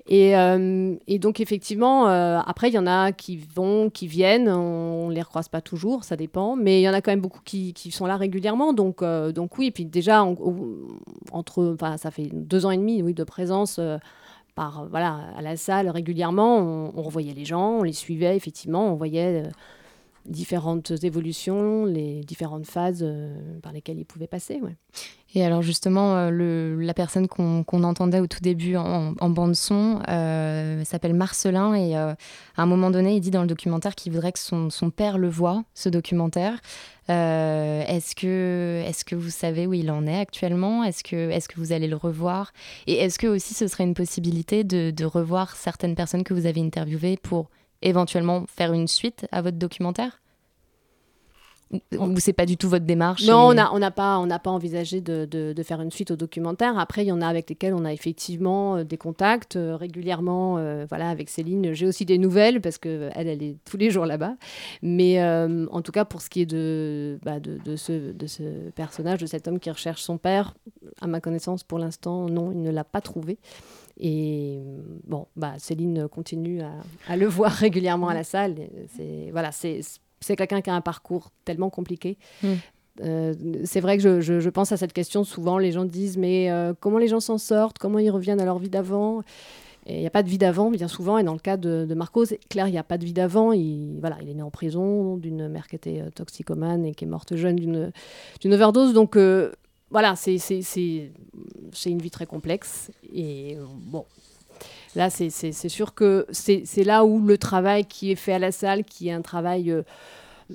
Et, euh, donc, effectivement, euh, après, il y en a qui vont, qui viennent, on ne les recroise pas toujours, ça dépend. Mais il y en a quand même beaucoup qui, sont là régulièrement. Donc, oui, et puis déjà, entre, ça fait deux ans et demi oui, de présence. Par, voilà, à la salle régulièrement, on, on revoyait les gens, on les suivait effectivement, on voyait euh, différentes évolutions, les différentes phases euh, par lesquelles ils pouvaient passer. Et alors justement, euh, la personne qu'on entendait au tout début en, bande son euh, s'appelle Marcelin et à un moment donné, il dit dans le documentaire qu'il voudrait que son, père le voie, ce documentaire. Est-ce que, est que vous savez où il en est actuellement? Est-ce que, est que vous allez le revoir? Et est-ce que aussi ce serait une possibilité de revoir certaines personnes que vous avez interviewées pour éventuellement faire une suite à votre documentaire Ou c'est pas du tout votre démarche Non, et- on n'a on pas, on pas envisagé de, de- de faire une suite au documentaire. Après, il y en a avec lesquels on a effectivement euh, des contacts euh, régulièrement. euh, voilà, avec Céline, j'ai aussi des nouvelles parce que elle, elle est tous les jours là-bas. Mais euh, en tout cas, pour ce qui est de, bah, de, de ce, de ce personnage, de cet homme qui recherche son père, à ma connaissance, pour l'instant, non, il ne l'a pas trouvé. Et bon, bah, Céline continue à, à le voir <laughs> régulièrement à la salle. C'est voilà, c'est quelqu'un qui a un parcours tellement compliqué. Mm. Euh, c'est vrai que je, je- je pense à cette question souvent. Les gens disent mais euh, comment les gens s'en sortent? Comment ils reviennent à leur vie d'avant? Il n'y a pas de vie d'avant, bien souvent. Et dans le cas de, de Marco, c'est clair, il n'y a pas de vie d'avant. Il, voilà, il est né en prison d'une mère qui était euh, toxicomane et qui est morte jeune d'une d'une overdose. Donc euh, voilà, c'est une vie très complexe. Et euh, bon, Là, c'est- sûr que c'est là où le travail qui est fait à la salle, qui est un travail euh,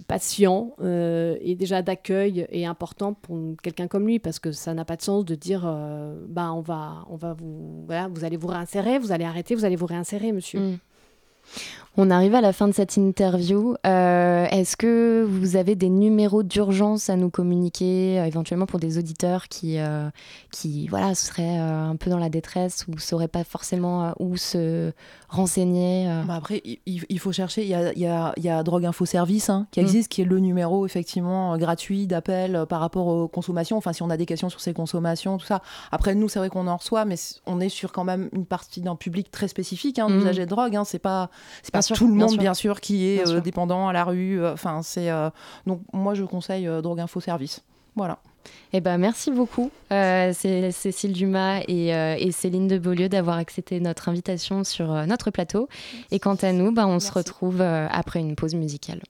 patient euh, et déjà d'accueil, est important pour quelqu'un comme lui, parce que ça n'a pas de sens de dire, bah, on va, on va vous, voilà, vous allez vous réinsérer, vous allez arrêter, vous allez vous réinsérer, monsieur. Mm. On arrive à la fin de cette interview. Euh, Est-ce que vous avez des numéros d'urgence à nous communiquer, euh, éventuellement pour des auditeurs qui, euh, qui voilà, seraient un peu dans la détresse ou ne sauraient pas forcément où se renseigner. Bah après, il, faut chercher. Il y a, il y a- il y a Drogue Info Service hein, qui Mm. existe, qui est le numéro effectivement gratuit d'appel par rapport aux consommations. Enfin, si on a des questions sur ces consommations, tout ça. Après, nous, c'est vrai qu'on en reçoit, mais on est sur quand même une partie d'un public très spécifique, hein, Mm. d'usagers de drogue. Hein. C'est pas, c'est pas sûr, tout le bien monde, sûr. bien sûr, qui est euh, sûr. dépendant à la rue. euh, Enfin, c'est euh, donc moi, je conseille Drogue Info Service. Voilà. Eh ben, merci beaucoup, euh, c'est Cécile Dumas et, euh, et Céline de Beaulieu d'avoir accepté notre invitation sur euh, notre plateau. Et quant à nous, bah, on se retrouve après une pause musicale.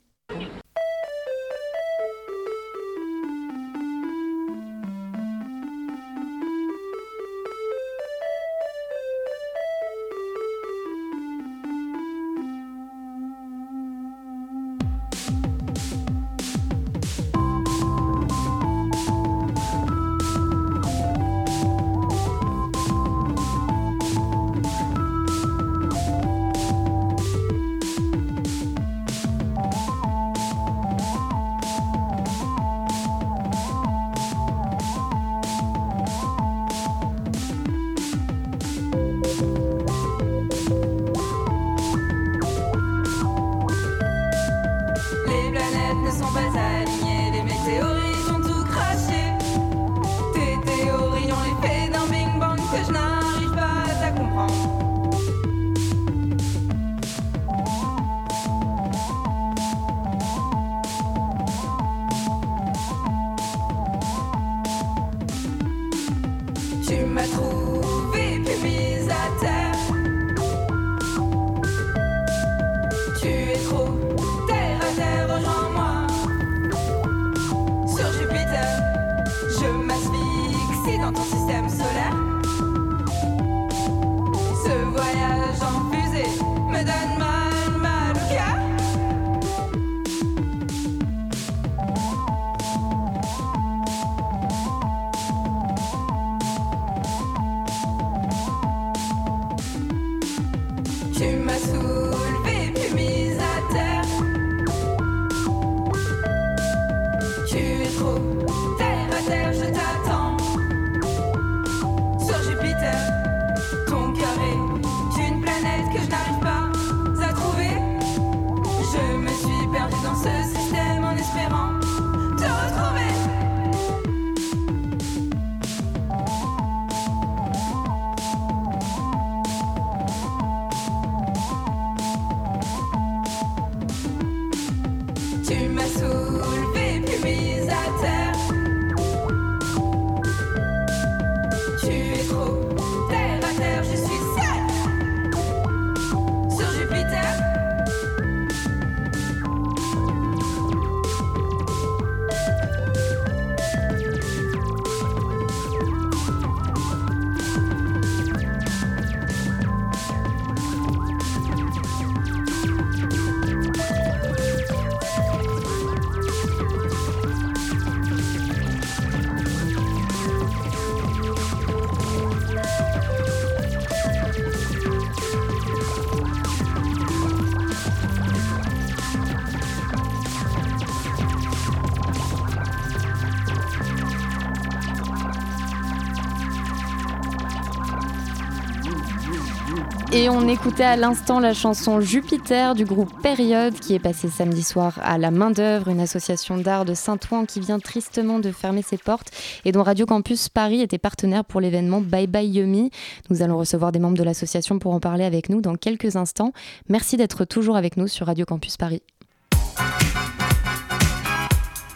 Et on écoutait à l'instant la chanson Jupiter du groupe Période qui est passé samedi soir à la main d'œuvre, une association d'art de Saint-Ouen qui vient tristement de fermer ses portes et dont Radio Campus Paris était partenaire pour l'événement Bye Bye Yumi. Nous allons recevoir des membres de l'association pour en parler avec nous dans quelques instants. Merci d'être toujours avec nous sur Radio Campus Paris.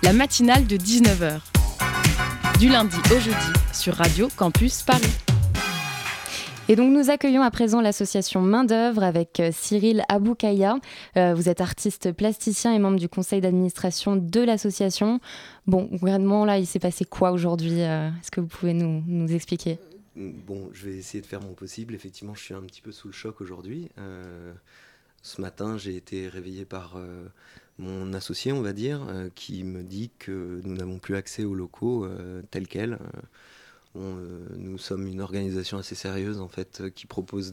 La matinale de 19h. Du lundi au jeudi sur Radio Campus Paris. Et donc nous accueillons à présent l'association Main d'œuvre avec euh, Cyril Aboukaya. Euh, vous êtes artiste plasticien et membre du conseil d'administration de l'association. Bon, vraiment là, il s'est passé quoi aujourd'hui euh, Est-ce que vous pouvez nous, nous, expliquer? Bon, je vais essayer de faire mon possible. Effectivement, je suis un petit peu sous le choc aujourd'hui. ce matin, j'ai été réveillé par mon associé, on va dire, qui me dit que nous n'avons plus accès aux locaux tels quels. Euh, nous sommes une organisation assez sérieuse en fait euh, qui propose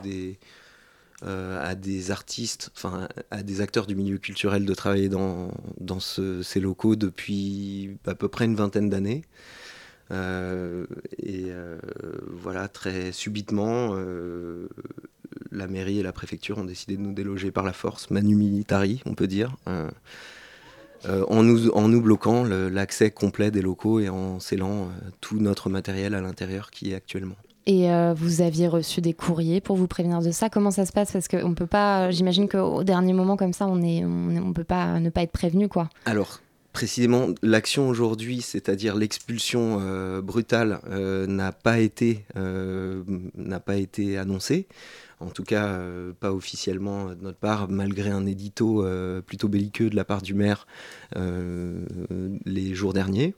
euh, à des artistes, enfin à des acteurs du milieu culturel de travailler dans, dans ces locaux depuis à peu près une vingtaine d'années. et voilà, très subitement, la mairie et la préfecture ont décidé de nous déloger par la force, manu militari, on peut dire. Euh, en, nous, en nous bloquant l'accès complet des locaux et en scellant euh, tout notre matériel à l'intérieur qui est actuellement. Et euh, vous aviez reçu des courriers pour vous prévenir de ça? Comment ça se passe? Parce qu'on peut pas. J'imagine qu'au dernier moment comme ça, on est, on, peut pas ne pas être prévenu, quoi. Alors. Précisément, l'action aujourd'hui, c'est-à-dire l'expulsion brutale, n'a pas été n'a pas été annoncée en tout cas euh, pas officiellement de notre part, malgré un édito euh, plutôt belliqueux de la part du maire euh, les jours derniers.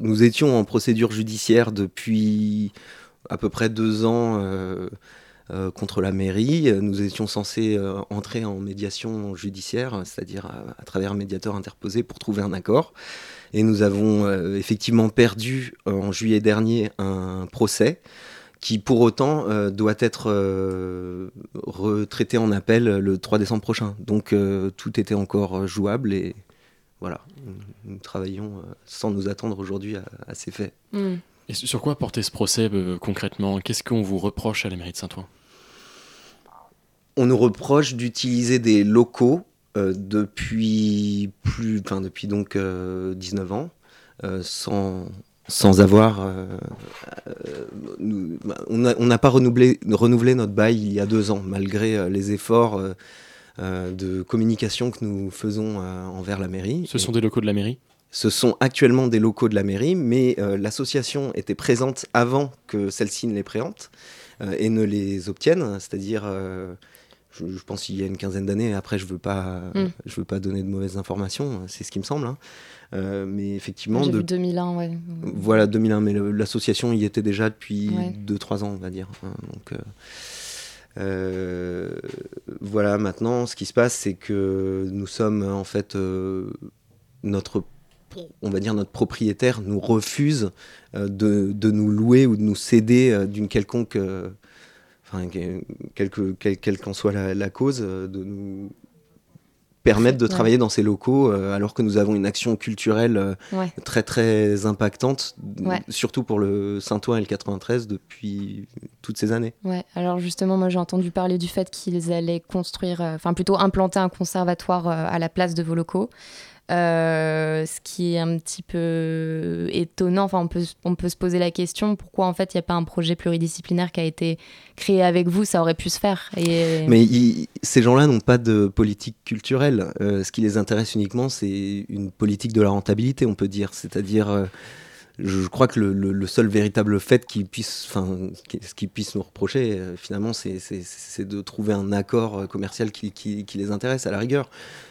nous étions en procédure judiciaire depuis à peu près deux ans contre la mairie. Nous étions censés entrer en médiation judiciaire, c'est-à-dire à, travers un médiateur interposé pour trouver un accord. Et nous avons effectivement perdu en juillet dernier un procès qui pour autant euh, doit être euh, retraité en appel le 3 décembre prochain. Donc euh, tout était encore jouable et voilà, nous, travaillons sans nous attendre aujourd'hui à, ces faits. Hmm. Et sur quoi porter ce procès concrètement? Qu'est-ce qu'on vous reproche à la mairie de Saint-Ouen? On nous reproche d'utiliser des locaux depuis plus, enfin depuis donc 19 ans, sans, sans avoir. Euh, euh, on n'a pas renouvelé, renouvelé, notre bail il y a deux ans, malgré euh, les efforts de communication que nous faisons envers la mairie. Ce sont des locaux de la mairie? ce sont actuellement des locaux de la mairie, mais l'association était présente avant que celle-ci ne les préempte et ne les obtienne, c'est-à-dire je, pense qu'il y a une quinzaine d'années. Après, je veux pas, mm. je veux pas donner de mauvaises informations. C'est ce qui me semble. Hein. Euh, mais effectivement, de 2001, ouais. Voilà 2001, mais l'association y était déjà depuis 2-3 ans, on va dire. Hein. donc euh, euh, voilà, maintenant, ce qui se passe, c'est que nous sommes en fait notre on va dire notre propriétaire nous refuse de, de, nous louer ou de nous céder d'une quelconque enfin, quelle qu'en soit la, cause, de nous permettre de travailler dans ces locaux euh, alors que nous avons une action culturelle euh, très très impactante, surtout pour le Saint-Ouen et le 93 depuis toutes ces années. Ouais, alors justement, moi j'ai entendu parler du fait qu'ils allaient construire, euh, enfin plutôt implanter un conservatoire à la place de vos locaux. Euh, ce qui est un petit peu étonnant. Enfin, on peut, on peut se poser la question pourquoi en fait il n'y a pas un projet pluridisciplinaire qui a été créé avec vous? Ça aurait pu se faire. Mais ces gens-là n'ont pas de politique culturelle. Euh, ce qui les intéresse uniquement, c'est une politique de la rentabilité, on peut dire. C'est-à-dire. Euh, je crois que le, seul véritable fait qu'ils puissent, enfin, ce qu'ils puissent nous reprocher, euh, finalement, c'est de trouver un accord euh, commercial qui, qui, les intéresse à la rigueur.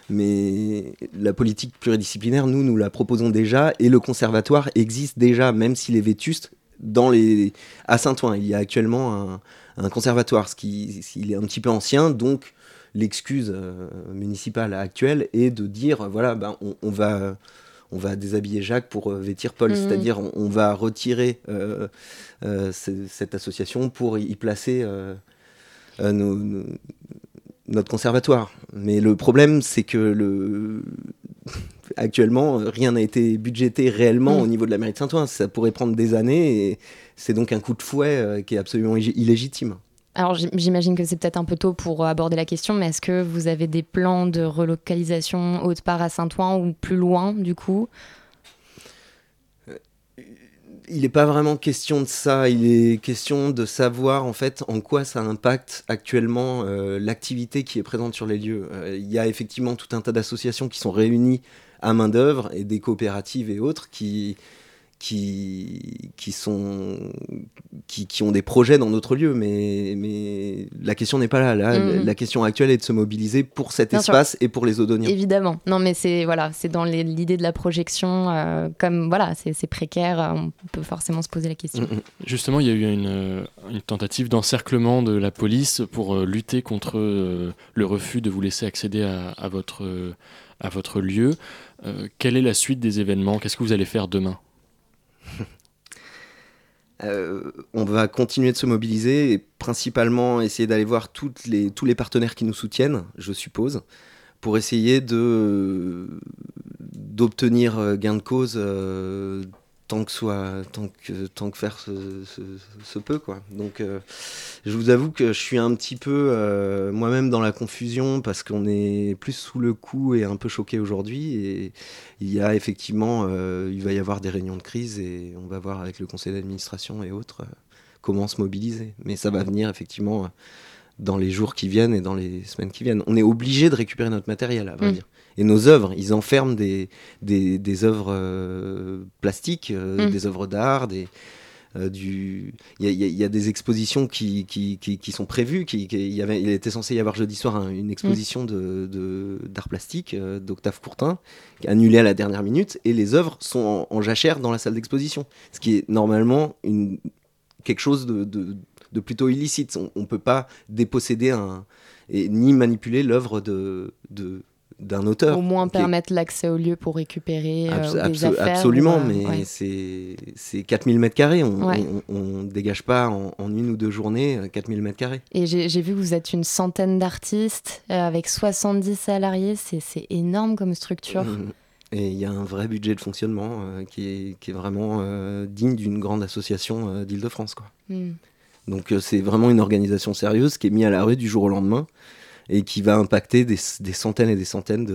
Mais la politique pluridisciplinaire, nous, nous la proposons déjà, et le conservatoire existe déjà, même s'il est vétuste. Dans les... À Saint-Ouen, il y a actuellement un, conservatoire, ce qui il est un petit peu ancien, donc l'excuse euh, municipale actuelle est de dire, voilà, ben, on va on va déshabiller Jacques pour euh, vêtir Paul, mm. c'est-à-dire on, va retirer euh, euh, cette association pour y, placer notre conservatoire. Mais le problème, c'est que le... <laughs> actuellement, rien n'a été budgété réellement mm. au niveau de la mairie de Saint-Ouen. Ça pourrait prendre des années et c'est donc un coup de fouet qui est absolument illégitime. Alors j'imagine que c'est peut-être un peu tôt pour aborder la question, mais est-ce que vous avez des plans de relocalisation haute part à Saint-Ouen ou plus loin du coup? Il n'est pas vraiment question de ça, il est question de savoir en fait en quoi ça impacte actuellement euh, l'activité qui est présente sur les lieux. Euh, il y a effectivement tout un tas d'associations qui sont réunies à main d'œuvre et des coopératives et autres qui, qui, qui, sont, qui, qui, ont des projets dans d'autres lieux, mais, mais la question n'est pas là. là mm. La question actuelle est de se mobiliser pour cet espace et pour les Odoniens. Évidemment. Non, mais c'est voilà, c'est dans l'idée de la projection. Euh, comme voilà, c'est précaire, euh, on peut forcément se poser la question. Mm, mm. Justement, il y a eu une, euh, une tentative d'encerclement de la police pour lutter contre le refus de vous laisser accéder à, à votre, à votre lieu. quelle est la suite des événements? Qu'est-ce que vous allez faire demain? Euh, on va continuer de se mobiliser et principalement essayer d'aller voir tous les partenaires qui nous soutiennent, je suppose, pour essayer d'obtenir euh, gain de cause euh, tant que soit tant que tant que faire se, peut quoi. Donc euh, je vous avoue que je suis un petit peu euh, moi-même dans la confusion parce qu'on est plus sous le coup et un peu choqué aujourd'hui. Et il y a effectivement euh, il va y avoir des réunions de crise et on va voir avec le conseil d'administration et autres comment se mobiliser. Mais ça va venir effectivement dans les jours qui viennent et dans les semaines qui viennent on est obligé de récupérer notre matériel à vrai mm. dire et nos œuvres. Ils enferment des, des, des œuvres euh, plastiques, euh, mm. des œuvres d'art, des. Euh, du... il, y a, y, a, des expositions qui, qui, qui, qui sont prévues. Qui, il, y avait, il était censé y avoir jeudi soir hein, une exposition mm. de, d'art plastique d'Octave Courtin, annulée à la dernière minute, et les œuvres sont en, jachère dans la salle d'exposition. Ce qui est normalement une, quelque chose de, de, de plutôt illicite. On ne peut pas déposséder un, et, ni manipuler l'œuvre de, de, d'un auteur. Au moins permettre l'accès au lieu pour récupérer euh, des affaires. Absolument, mais c'est 4000 mètres carrés. On ne dégage pas en, une ou deux journées 4000 euh, mètres carrés. Et j'ai vu que vous êtes une centaine d'artistes euh, avec 70 salariés. C'est énorme comme structure. Mmh. Et il y a un vrai budget de fonctionnement qui, est, qui, est, vraiment digne d'une grande association d'Île-de-France. Mmh. Donc c'est vraiment une organisation sérieuse qui est mise à la rue du jour au lendemain et qui va impacter des, centaines et des centaines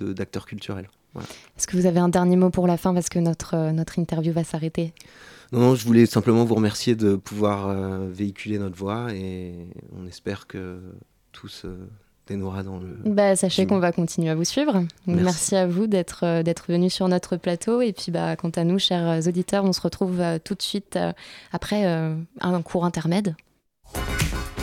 d'acteurs de, culturels. Est-ce que vous avez un dernier mot pour la fin parce que notre, euh, notre interview va s'arrêter? Non, non, je voulais simplement vous remercier de pouvoir euh, véhiculer notre voix et on espère que tout se dans le. Bah, sachez qu'on va continuer à vous suivre. Merci, à vous d'être euh, d'être venu sur notre plateau. Et puis, bah, quant à nous, chers auditeurs, on se retrouve tout de suite après un cours intermède.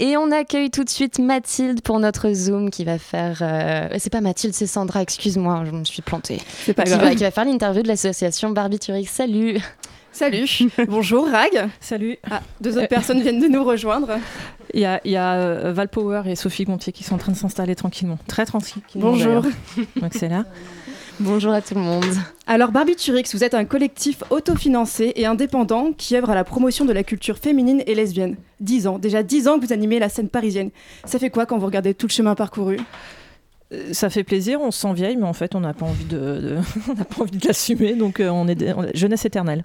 Et on accueille tout de suite Mathilde pour notre Zoom qui va faire. Euh, c'est pas Mathilde, c'est Sandra, excuse-moi, je me suis plantée. C'est pas qui grave. Va, qui va faire l'interview de l'association Barbiturique. Salut Salut <laughs> Bonjour Rag Salut ah, Deux autres personnes viennent de nous rejoindre. Il y a, y a euh, Val Power et Sophie Gontier qui sont en train de s'installer tranquillement. Très tranquillement. Bonjour Donc c'est là. Bonjour à tout le monde. Alors Barbiturix, vous êtes un collectif autofinancé et indépendant qui œuvre à la promotion de la culture féminine et lesbienne. Dix ans, déjà dix ans que vous animez la scène parisienne. Ça fait quoi quand vous regardez tout le chemin parcouru? Euh, ça fait plaisir, on se sent vieille, mais en fait, on n'a pas envie de, <laughs> pas envie de l'assumer, donc euh, on est jeunesse éternelle.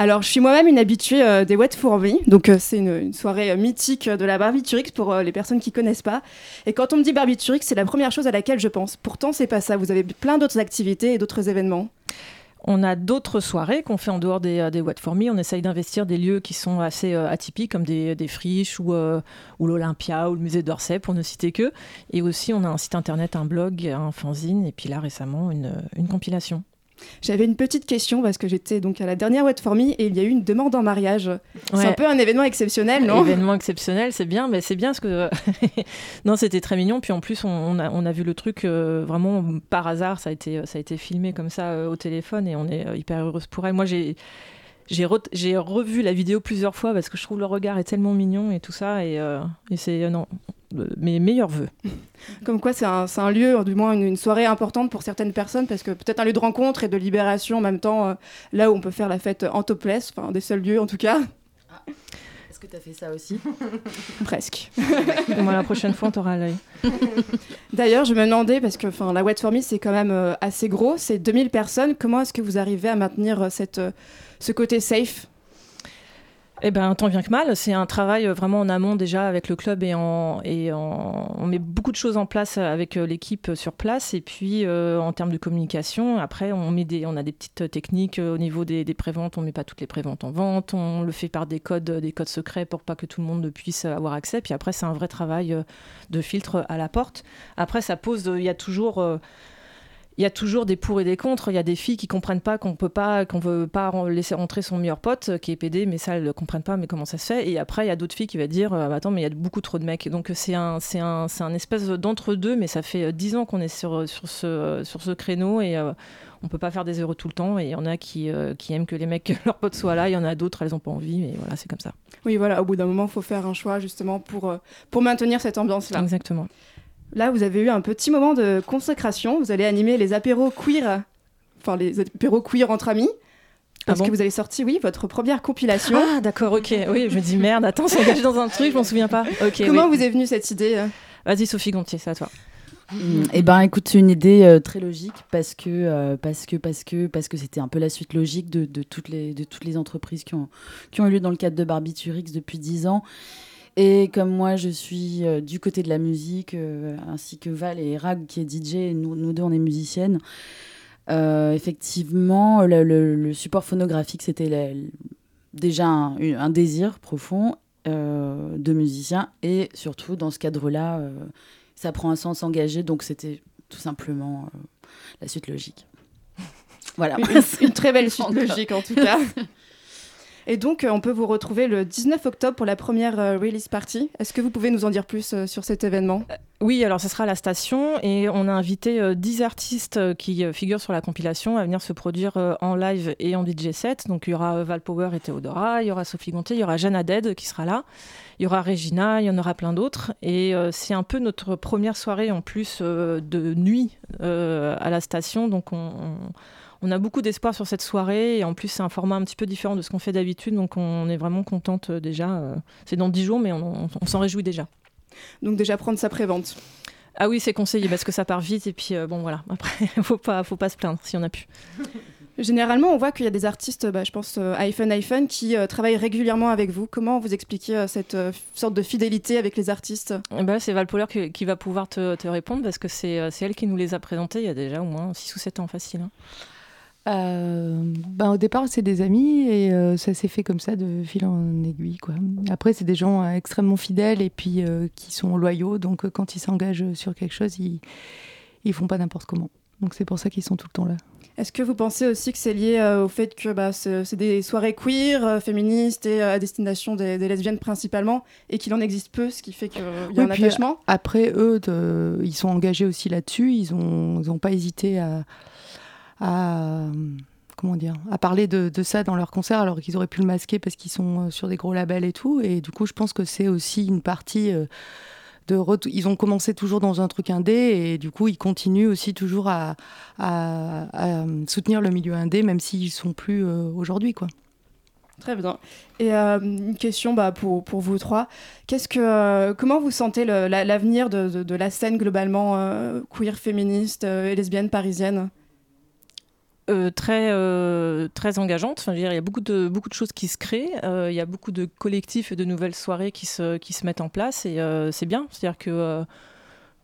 Alors, je suis moi-même une habituée euh, des Wet for Me. Donc, euh, c'est une, soirée euh, mythique de la Barbiturix pour les personnes qui connaissent pas. Et quand on me dit Barbiturix, c'est la première chose à laquelle je pense. Pourtant, c'est pas ça. Vous avez plein d'autres activités et d'autres événements. On a d'autres soirées qu'on fait en dehors des, des What Me. On essaye d'investir des lieux qui sont assez atypiques, comme des, friches ou, ou l'Olympia ou le musée d'Orsay, pour ne citer que. Et aussi, on a un site internet, un blog, un fanzine, et puis là, récemment, une compilation. J'avais une petite question parce que j'étais donc à la dernière Wet For Me et il y a eu une demande en mariage. C'est un peu un événement exceptionnel, non? Événement exceptionnel, c'est bien, mais c'est bien ce que. <laughs> non, c'était très mignon. Puis en plus, on, a, on a, vu le truc euh, vraiment par hasard. Ça a été, ça a été filmé comme ça euh, au téléphone et on est euh, hyper heureuse pour elle. Moi, j'ai. J'ai, revu la vidéo plusieurs fois parce que je trouve le regard est tellement mignon et tout ça. Et, et c'est. non, mes meilleurs voeux. <laughs> Comme quoi, c'est un, un, lieu, du moins une, une, soirée importante pour certaines personnes, parce que peut-être un lieu de rencontre et de libération en même temps, euh, là où on peut faire la fête en topless, enfin des seuls lieux en tout cas. Est-ce que tu as fait ça aussi? <laughs> Presque. Moi, la prochaine fois, on t'aura à l'œil. <laughs> D'ailleurs, je me demandais, parce que la Wet for Me, c'est quand même euh, assez gros, c'est 2000 personnes. Comment est-ce que vous arrivez à maintenir euh, cette, euh, ce côté safe? Eh ben, tant bien que mal. C'est un travail euh, vraiment en amont déjà avec le club et, on met beaucoup de choses en place avec euh, l'équipe sur place. Et puis, euh, en termes de communication, après, on, met des, on a des petites techniques au niveau des, des préventes. On ne met pas toutes les préventes en vente. On le fait par des codes, des codes secrets pour pas que tout le monde puisse avoir accès. Puis après, c'est un vrai travail de filtre à la porte. Après, ça pose, il y a toujours il y a toujours des pour et des contre. Il y a des filles qui comprennent pas qu'on peut pas, qu'on veut pas laisser rentrer son meilleur pote euh, qui est PD, mais ça elles ne comprennent pas. Mais comment ça se fait? Et après il y a d'autres filles qui vont dire euh, attends mais il y a beaucoup trop de mecs. Donc c'est un, c'est un, c'est un espèce d'entre deux. Mais ça fait euh, dix ans qu'on est sur sur ce sur ce créneau et euh, on peut pas faire des heureux tout le temps. Et il y en a qui qui aiment que les mecs <laughs> leurs potes soient là. Il y en a d'autres elles ont pas envie. Mais voilà c'est comme ça. Oui voilà. Au bout d'un moment il faut faire un choix justement pour pour maintenir cette ambiance là. Exactement. Là, vous avez eu un petit moment de consécration. Vous allez animer les apéros queer, enfin les apéros queer entre amis. Parce Ah bon que vous avez sorti, oui, votre première compilation. Ah d'accord, ok. Oui, je me dis merde. Attends, c'est engagé dans un truc, je m'en souviens pas. Ok. Comment oui. vous est venue cette idée euh Vas-y Sophie Gontier, c'est à toi. Eh ben, écoute, c'est une idée euh, très logique parce que euh, parce que parce que parce que c'était un peu la suite logique de, de toutes les de toutes les entreprises qui ont qui ont eu lieu dans le cadre de Barbiturix depuis dix ans. Et comme moi, je suis euh, du côté de la musique, euh, ainsi que Val et Rag qui est DJ, et nous, nous deux on est musiciennes. euh, effectivement, le, le- le support phonographique c'était déjà un, désir profond de musicien et surtout dans ce cadre-là, ça prend un sens engagé, donc c'était tout simplement la suite logique. <laughs> Voilà. Une, une très belle suite logique en tout cas. <laughs> Et donc, euh, on peut vous retrouver le 19 octobre pour la première euh, release party. Est-ce que vous pouvez nous en dire plus euh, sur cet événement? Oui, alors ce sera à la station et on a invité euh, 10 artistes qui figurent sur la compilation à venir se produire en live et en DJ set. Donc il y aura Val Power et Théodora, il y aura Sophie Gontier, il y aura Jeanne Haddad qui sera là, il y aura Regina, il y en aura plein d'autres. Et c'est un peu notre première soirée en plus de nuit à la station. Donc on, on- on a beaucoup d'espoir sur cette soirée et en plus c'est un format un petit peu différent de ce qu'on fait d'habitude. Donc on est vraiment contente euh, déjà. euh, c'est dans 10 jours mais on- on- on s'en réjouit déjà. Donc déjà prendre sa prévente. Ah oui, c'est conseillé parce que ça part vite et puis euh, bon voilà. Après, <laughs> faut pas, faut pas se plaindre si on a pu. Généralement, on voit qu'il y a des artistes, bah, je pense euh, iPhone iPhone, qui euh, travaillent régulièrement avec vous. Comment vous expliquez euh, cette sorte de fidélité avec les artistes? Ben, c'est Val Poller qui, qui va pouvoir te, te répondre parce que c'est c'est elle qui nous les a présentés il y a déjà au moins 6 ou 7 ans facile. hein. Euh, ben, au départ, c'est des amis et euh, ça s'est fait comme ça de fil en aiguille. Quoi. Après, c'est des gens euh, extrêmement fidèles et puis qui sont loyaux. Donc, quand ils s'engagent sur quelque chose, ils, ils font pas n'importe comment. Donc, c'est pour ça qu'ils sont tout le temps là. Est-ce que vous pensez aussi que c'est lié au fait que bah, c'est des soirées queer, féministes et à destination des, des lesbiennes principalement, et qu'il en existe peu, ce qui fait qu'il y a Oui, un attachement? Après, eux, de- ils sont engagés aussi là-dessus. Ils n'ont ils ont pas hésité à, à, comment dire, à parler de, ça dans leurs concerts, alors qu'ils auraient pu le masquer parce qu'ils sont euh, sur des gros labels et tout. Et du coup, je pense que c'est aussi une partie euh, de. Ils ont commencé toujours dans un truc indé et du coup, ils continuent aussi toujours à, soutenir le milieu indé, même s'ils sont plus euh, aujourd'hui, quoi. Très bien. Et une question bah, pour, pour vous trois. Qu'est-ce que, comment vous sentez l'avenir de, de- la scène globalement queer, féministe et lesbienne parisienne? Euh, très, euh, très engageante. Enfin, je veux dire, il y a beaucoup de, beaucoup de choses qui se créent. Euh, il y a beaucoup de collectifs et de nouvelles soirées qui se, qui se mettent en place et c'est bien. C'est-à-dire que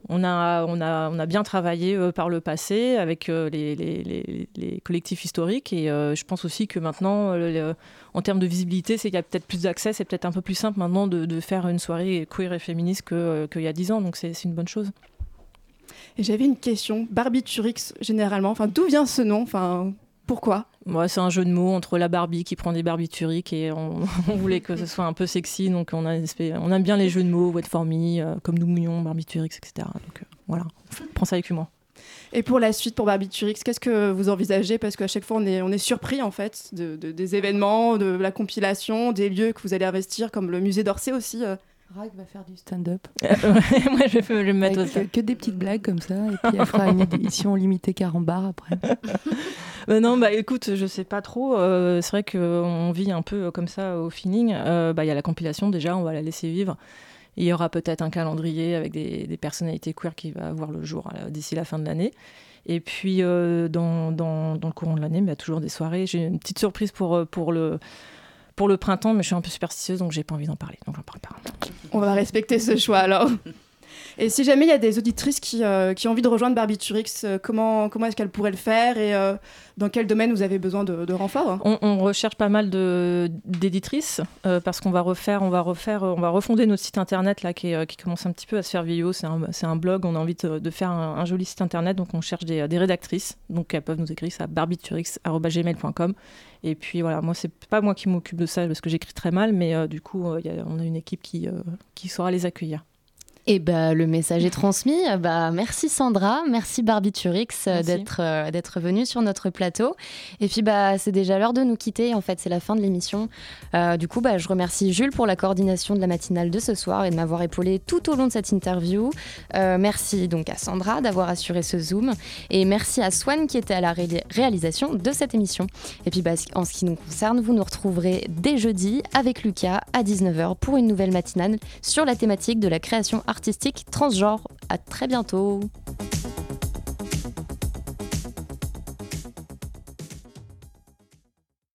on, a, on, a, on a bien travaillé par le passé avec les, les, les- collectifs historiques et je pense aussi que maintenant, en termes de visibilité, c'est qu'il y a peut-être plus d'accès. C'est peut-être un peu plus simple maintenant de, de faire une soirée queer et féministe qu'il y a 10 ans. Donc c'est une bonne chose. Et j'avais une question. Barbiturix, généralement, enfin, d'où vient ce nom? Enfin, pourquoi? Ouais, c'est un jeu de mots entre la Barbie qui prend des barbituriques et on, <laughs> on voulait que ce soit un peu sexy, donc on, a on aime bien les jeux de mots, Wet for Me, euh, comme nous mouillons, barbiturix, etc. Donc euh, voilà, prends ça avec humour. Et pour la suite, pour Barbiturix, qu'est-ce que vous envisagez? Parce qu'à chaque fois, on est, on est surpris, en fait, de, de- des événements, de la compilation, des lieux que vous allez investir, comme le musée d'Orsay aussi. Rag va faire du stand-up. <laughs> Moi, je vais me mettre Avec, euh, que des petites blagues comme ça, et puis elle fera une édition limitée 40 bars après. <laughs> Bah non, bah écoute, je sais pas trop. euh, c'est vrai qu'on vit un peu comme ça au feeling. Euh, bah, Il y a la compilation déjà, on va la laisser vivre. Il y aura peut-être un calendrier avec des, des personnalités queer qui va voir le jour euh, d'ici la fin de l'année. Et puis, euh, dans, dans, dans le courant de l'année, il y a toujours des soirées. J'ai une petite surprise pour, pour, le, pour le printemps, mais je suis un peu superstitieuse, donc j'ai pas envie d'en parler. Donc j'en parle pas. On va respecter ce choix alors. Et si jamais il y a des auditrices qui, euh, qui ont envie de rejoindre Barbiturix, euh, comment, comment est-ce qu'elles pourraient le faire et euh, dans quel domaine vous avez besoin de, de renfort On, on recherche pas mal d'éditrices euh, parce qu'on va refaire, on va refaire, on va refonder notre site internet là qui, commence un petit peu à se faire vieillot. C'est un, un blog. On a envie de, de faire un, un joli site internet, donc on cherche des, des rédactrices. Donc elles peuvent nous écrire ça à barbiturix@gmail.com. Et puis voilà, moi c'est pas moi qui m'occupe de ça parce que j'écris très mal, mais euh, du coup euh, on a une équipe qui, euh, qui saura les accueillir. Et bah, le message est transmis. Bah, merci Sandra, merci Barbiturix euh, d'être euh, d'être venue sur notre plateau. Et puis bah, c'est déjà l'heure de nous quitter. En fait, c'est la fin de l'émission. Euh, du coup, bah, je remercie Jules pour la coordination de la matinale de ce soir et de m'avoir épaulé tout au long de cette interview. Euh, merci donc à Sandra d'avoir assuré ce zoom et merci à Swan qui était à la ré- réalisation de cette émission. Et puis bah, en ce qui nous concerne, vous nous retrouverez dès jeudi avec Lucas à 19h pour une nouvelle matinale sur la thématique de la création artistique transgenre. À très bientôt.